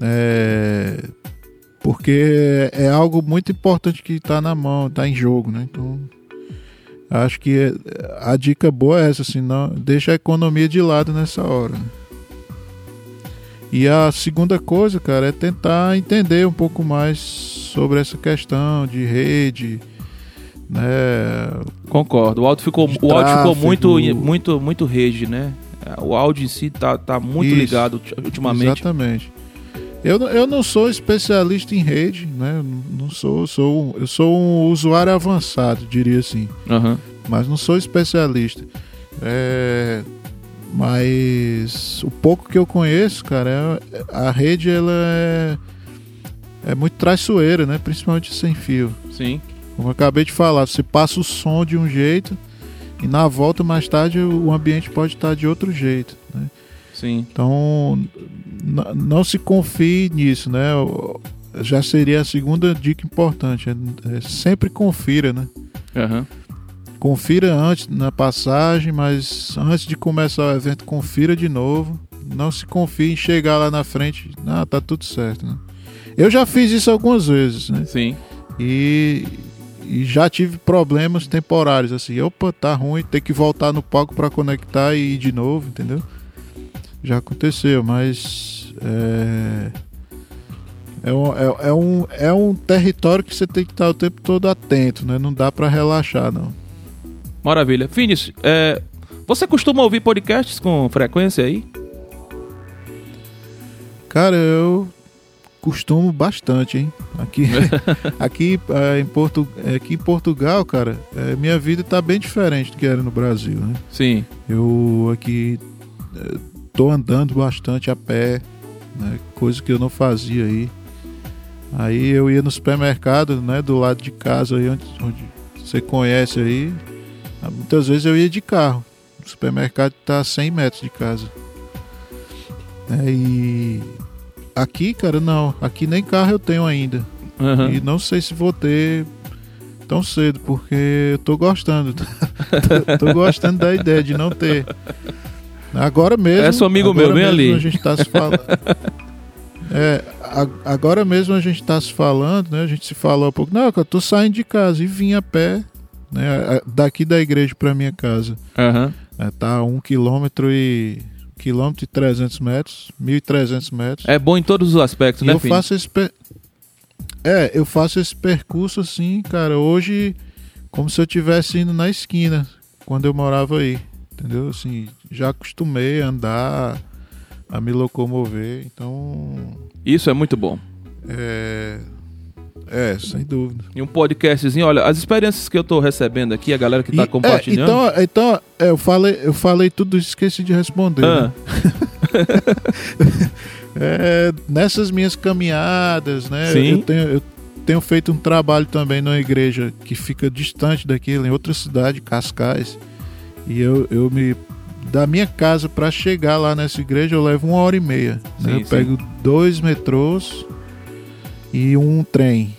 É, porque é algo muito importante que está na mão, está em jogo, né? Então, acho que é- a dica boa é essa, assim, não, deixa a economia de lado nessa hora. né? E a segunda coisa, cara, é tentar entender um pouco mais sobre essa questão de rede, né? Concordo. O áudio ficou, o áudio ficou muito, muito, muito rede, né? O áudio em si tá, tá muito Isso. ligado ulti- ultimamente. Exatamente. Eu, não- eu não sou especialista em rede, né? Eu Não sou, sou, um- eu sou um usuário avançado, diria assim. Aham. mas não sou especialista. É, mas o pouco que eu conheço, cara, é- a rede ela é, é muito traiçoeira, né? Principalmente sem fio. Sim. Como eu acabei de falar, você passa o som de um jeito e na volta mais tarde o ambiente pode estar de outro jeito. Né? Sim. Então não se confie nisso, né? Já seria a segunda dica importante. É, é sempre confira, né? Aham. Confira antes na passagem, mas antes de começar o evento, confira de novo. Não se confie em chegar lá na frente. Ah, tá tudo certo, né? Eu já fiz isso algumas vezes, né? Sim. E, e já tive problemas temporários, assim. Opa, tá ruim, ter que voltar no palco para conectar e ir de novo, entendeu? Já aconteceu, mas. É, é, um, é, é um, é um território que você tem que estar o tempo todo atento, né? Não dá para relaxar, não. Maravilha. Finis, é, você costuma ouvir podcasts com frequência aí? Cara, eu costumo bastante, hein? Aqui, aqui, eh, em, Portu, aqui em Portugal, cara, eh, minha vida tá bem diferente do que era no Brasil, né? Sim. Eu aqui eh, tô andando bastante a pé, né? coisa que eu não fazia aí. Aí eu ia no supermercado, né, do lado de casa aí onde, onde você conhece aí. Muitas vezes eu ia de carro. O supermercado está a 100 metros de casa. É, e aqui, cara, não. Aqui nem carro eu tenho ainda. Aham. E não sei se vou ter tão cedo, porque eu tô gostando. tô, tô gostando da ideia de não ter. Agora mesmo. É seu amigo meu, bem ali. A gente tá se falando. É, a- agora mesmo a gente tá se falando, né? A gente se falou um pouco. Não, eu tô saindo de casa e vim a pé, né? Daqui da igreja pra minha casa. Aham. É, tá a um quilômetro e. quilômetro e 300 metros, 1.300 metros. É bom em todos os aspectos, E né, eu filho? faço esse per... É, eu faço esse percurso assim, cara, hoje como se eu estivesse indo na esquina quando eu morava aí, entendeu? Assim, já acostumei a andar, a me locomover, então Isso é muito bom. é é, sem dúvida. E um podcastzinho, olha, as experiências que eu tô recebendo aqui, a galera que tá E- compartilhando. É, então, então é, eu falei, eu falei tudo isso, esqueci de responder. Ah, né? É, nessas minhas caminhadas, né? Sim. Eu tenho, eu tenho feito um trabalho também numa igreja que fica distante daquilo, em outra cidade, Cascais. E eu, eu me. Da minha casa para chegar lá nessa igreja, eu levo uma hora e meia. né? Sim, Eu pego dois metrôs e um trem.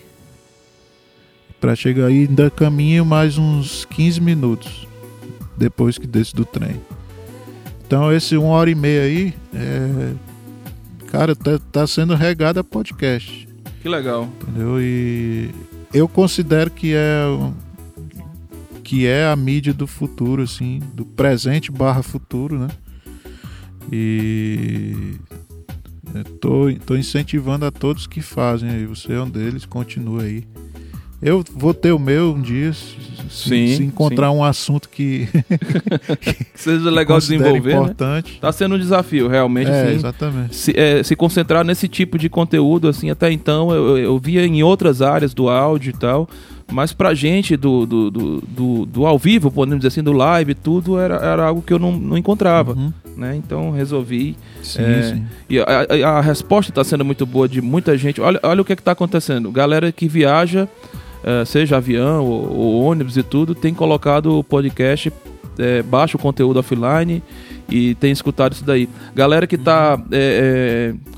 Para chegar aí, ainda caminho mais uns 15 minutos depois que desço do trem. Então, esse uma hora e meia aí, é, cara, tá, tá sendo regado a podcast, que legal. entendeu? E eu considero que é que é a mídia do futuro, assim, do presente barra futuro, né? E tô incentivando a todos que fazem aí. Você é um deles, continua aí. Eu vou ter o meu um dia, se, Sim, se encontrar um assunto que, Que seja legal desenvolver, né? importante. Tá sendo um desafio, realmente, É, assim. exatamente. se, é, se concentrar nesse tipo de conteúdo, assim, até então eu, eu via em outras áreas do áudio e tal, mas pra gente do, do, do, do, do ao vivo, podemos dizer assim, do live, tudo era, era algo que eu não, não encontrava, Uhum. né? Então resolvi. Sim, É, sim. E a, a- a resposta está sendo muito boa de muita gente. Olha, olha o que está acontecendo. Galera que viaja, eh, seja avião ou, ou ônibus e tudo, tem colocado o podcast, eh, baixa o conteúdo offline e tem escutado isso daí. Galera que está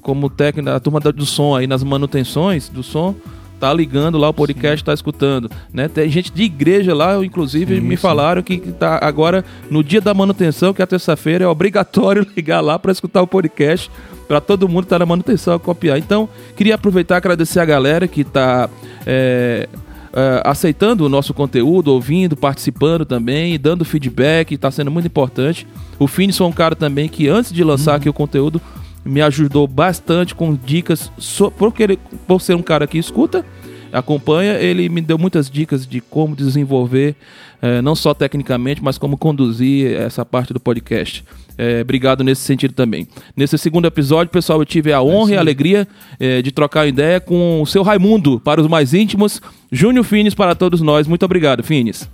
como técnica, a turma do som aí nas manutenções do som. Tá ligando lá o podcast, tá escutando, né? Tem gente de igreja lá, inclusive, Sim, me sim. falaram que que tá agora no dia da manutenção, que é terça-feira, é obrigatório ligar lá para escutar o podcast para todo mundo que tá na manutenção copiar. Então, queria aproveitar e agradecer a galera que tá é, é, aceitando o nosso conteúdo, ouvindo, participando também, dando feedback, está sendo muito importante. O Finis é um cara também que antes de lançar aqui o conteúdo me ajudou bastante com dicas, so, ele, por ser um cara que escuta, acompanha, ele me deu muitas dicas de como desenvolver, eh, não só tecnicamente, mas como conduzir essa parte do podcast. Eh, obrigado nesse sentido também. Nesse segundo episódio, pessoal, eu tive a honra e a alegria eh, de trocar ideia com o seu Raimundo, para os mais íntimos, Júnior Fines para todos nós. Muito obrigado, Fines.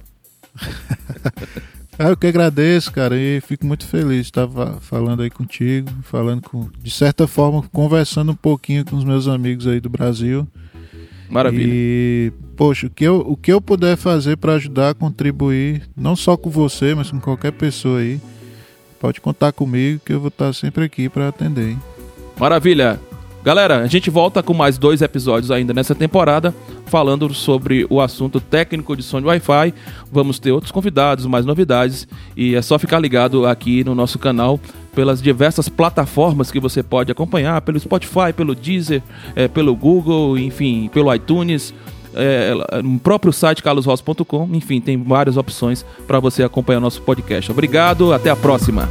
Ah, eu que agradeço, cara, e fico muito feliz. Estava falando aí contigo, falando com, de certa forma, conversando um pouquinho com os meus amigos aí do Brasil. Maravilha. E, poxa, o que eu, o que eu puder fazer para ajudar, contribuir, não só com você, mas com qualquer pessoa aí, pode contar comigo que eu vou estar sempre aqui para atender. Hein? Maravilha. Galera, a gente volta com mais dois episódios ainda nessa temporada, falando sobre o assunto técnico de som de Wi-Fi. Vamos ter outros convidados, mais novidades, e é só ficar ligado aqui no nosso canal pelas diversas plataformas que você pode acompanhar, pelo Spotify, pelo Deezer, eh, pelo Google, enfim, pelo iTunes, eh, no próprio site carlosross.com, enfim, tem várias opções para você acompanhar nosso podcast. Obrigado, até a próxima.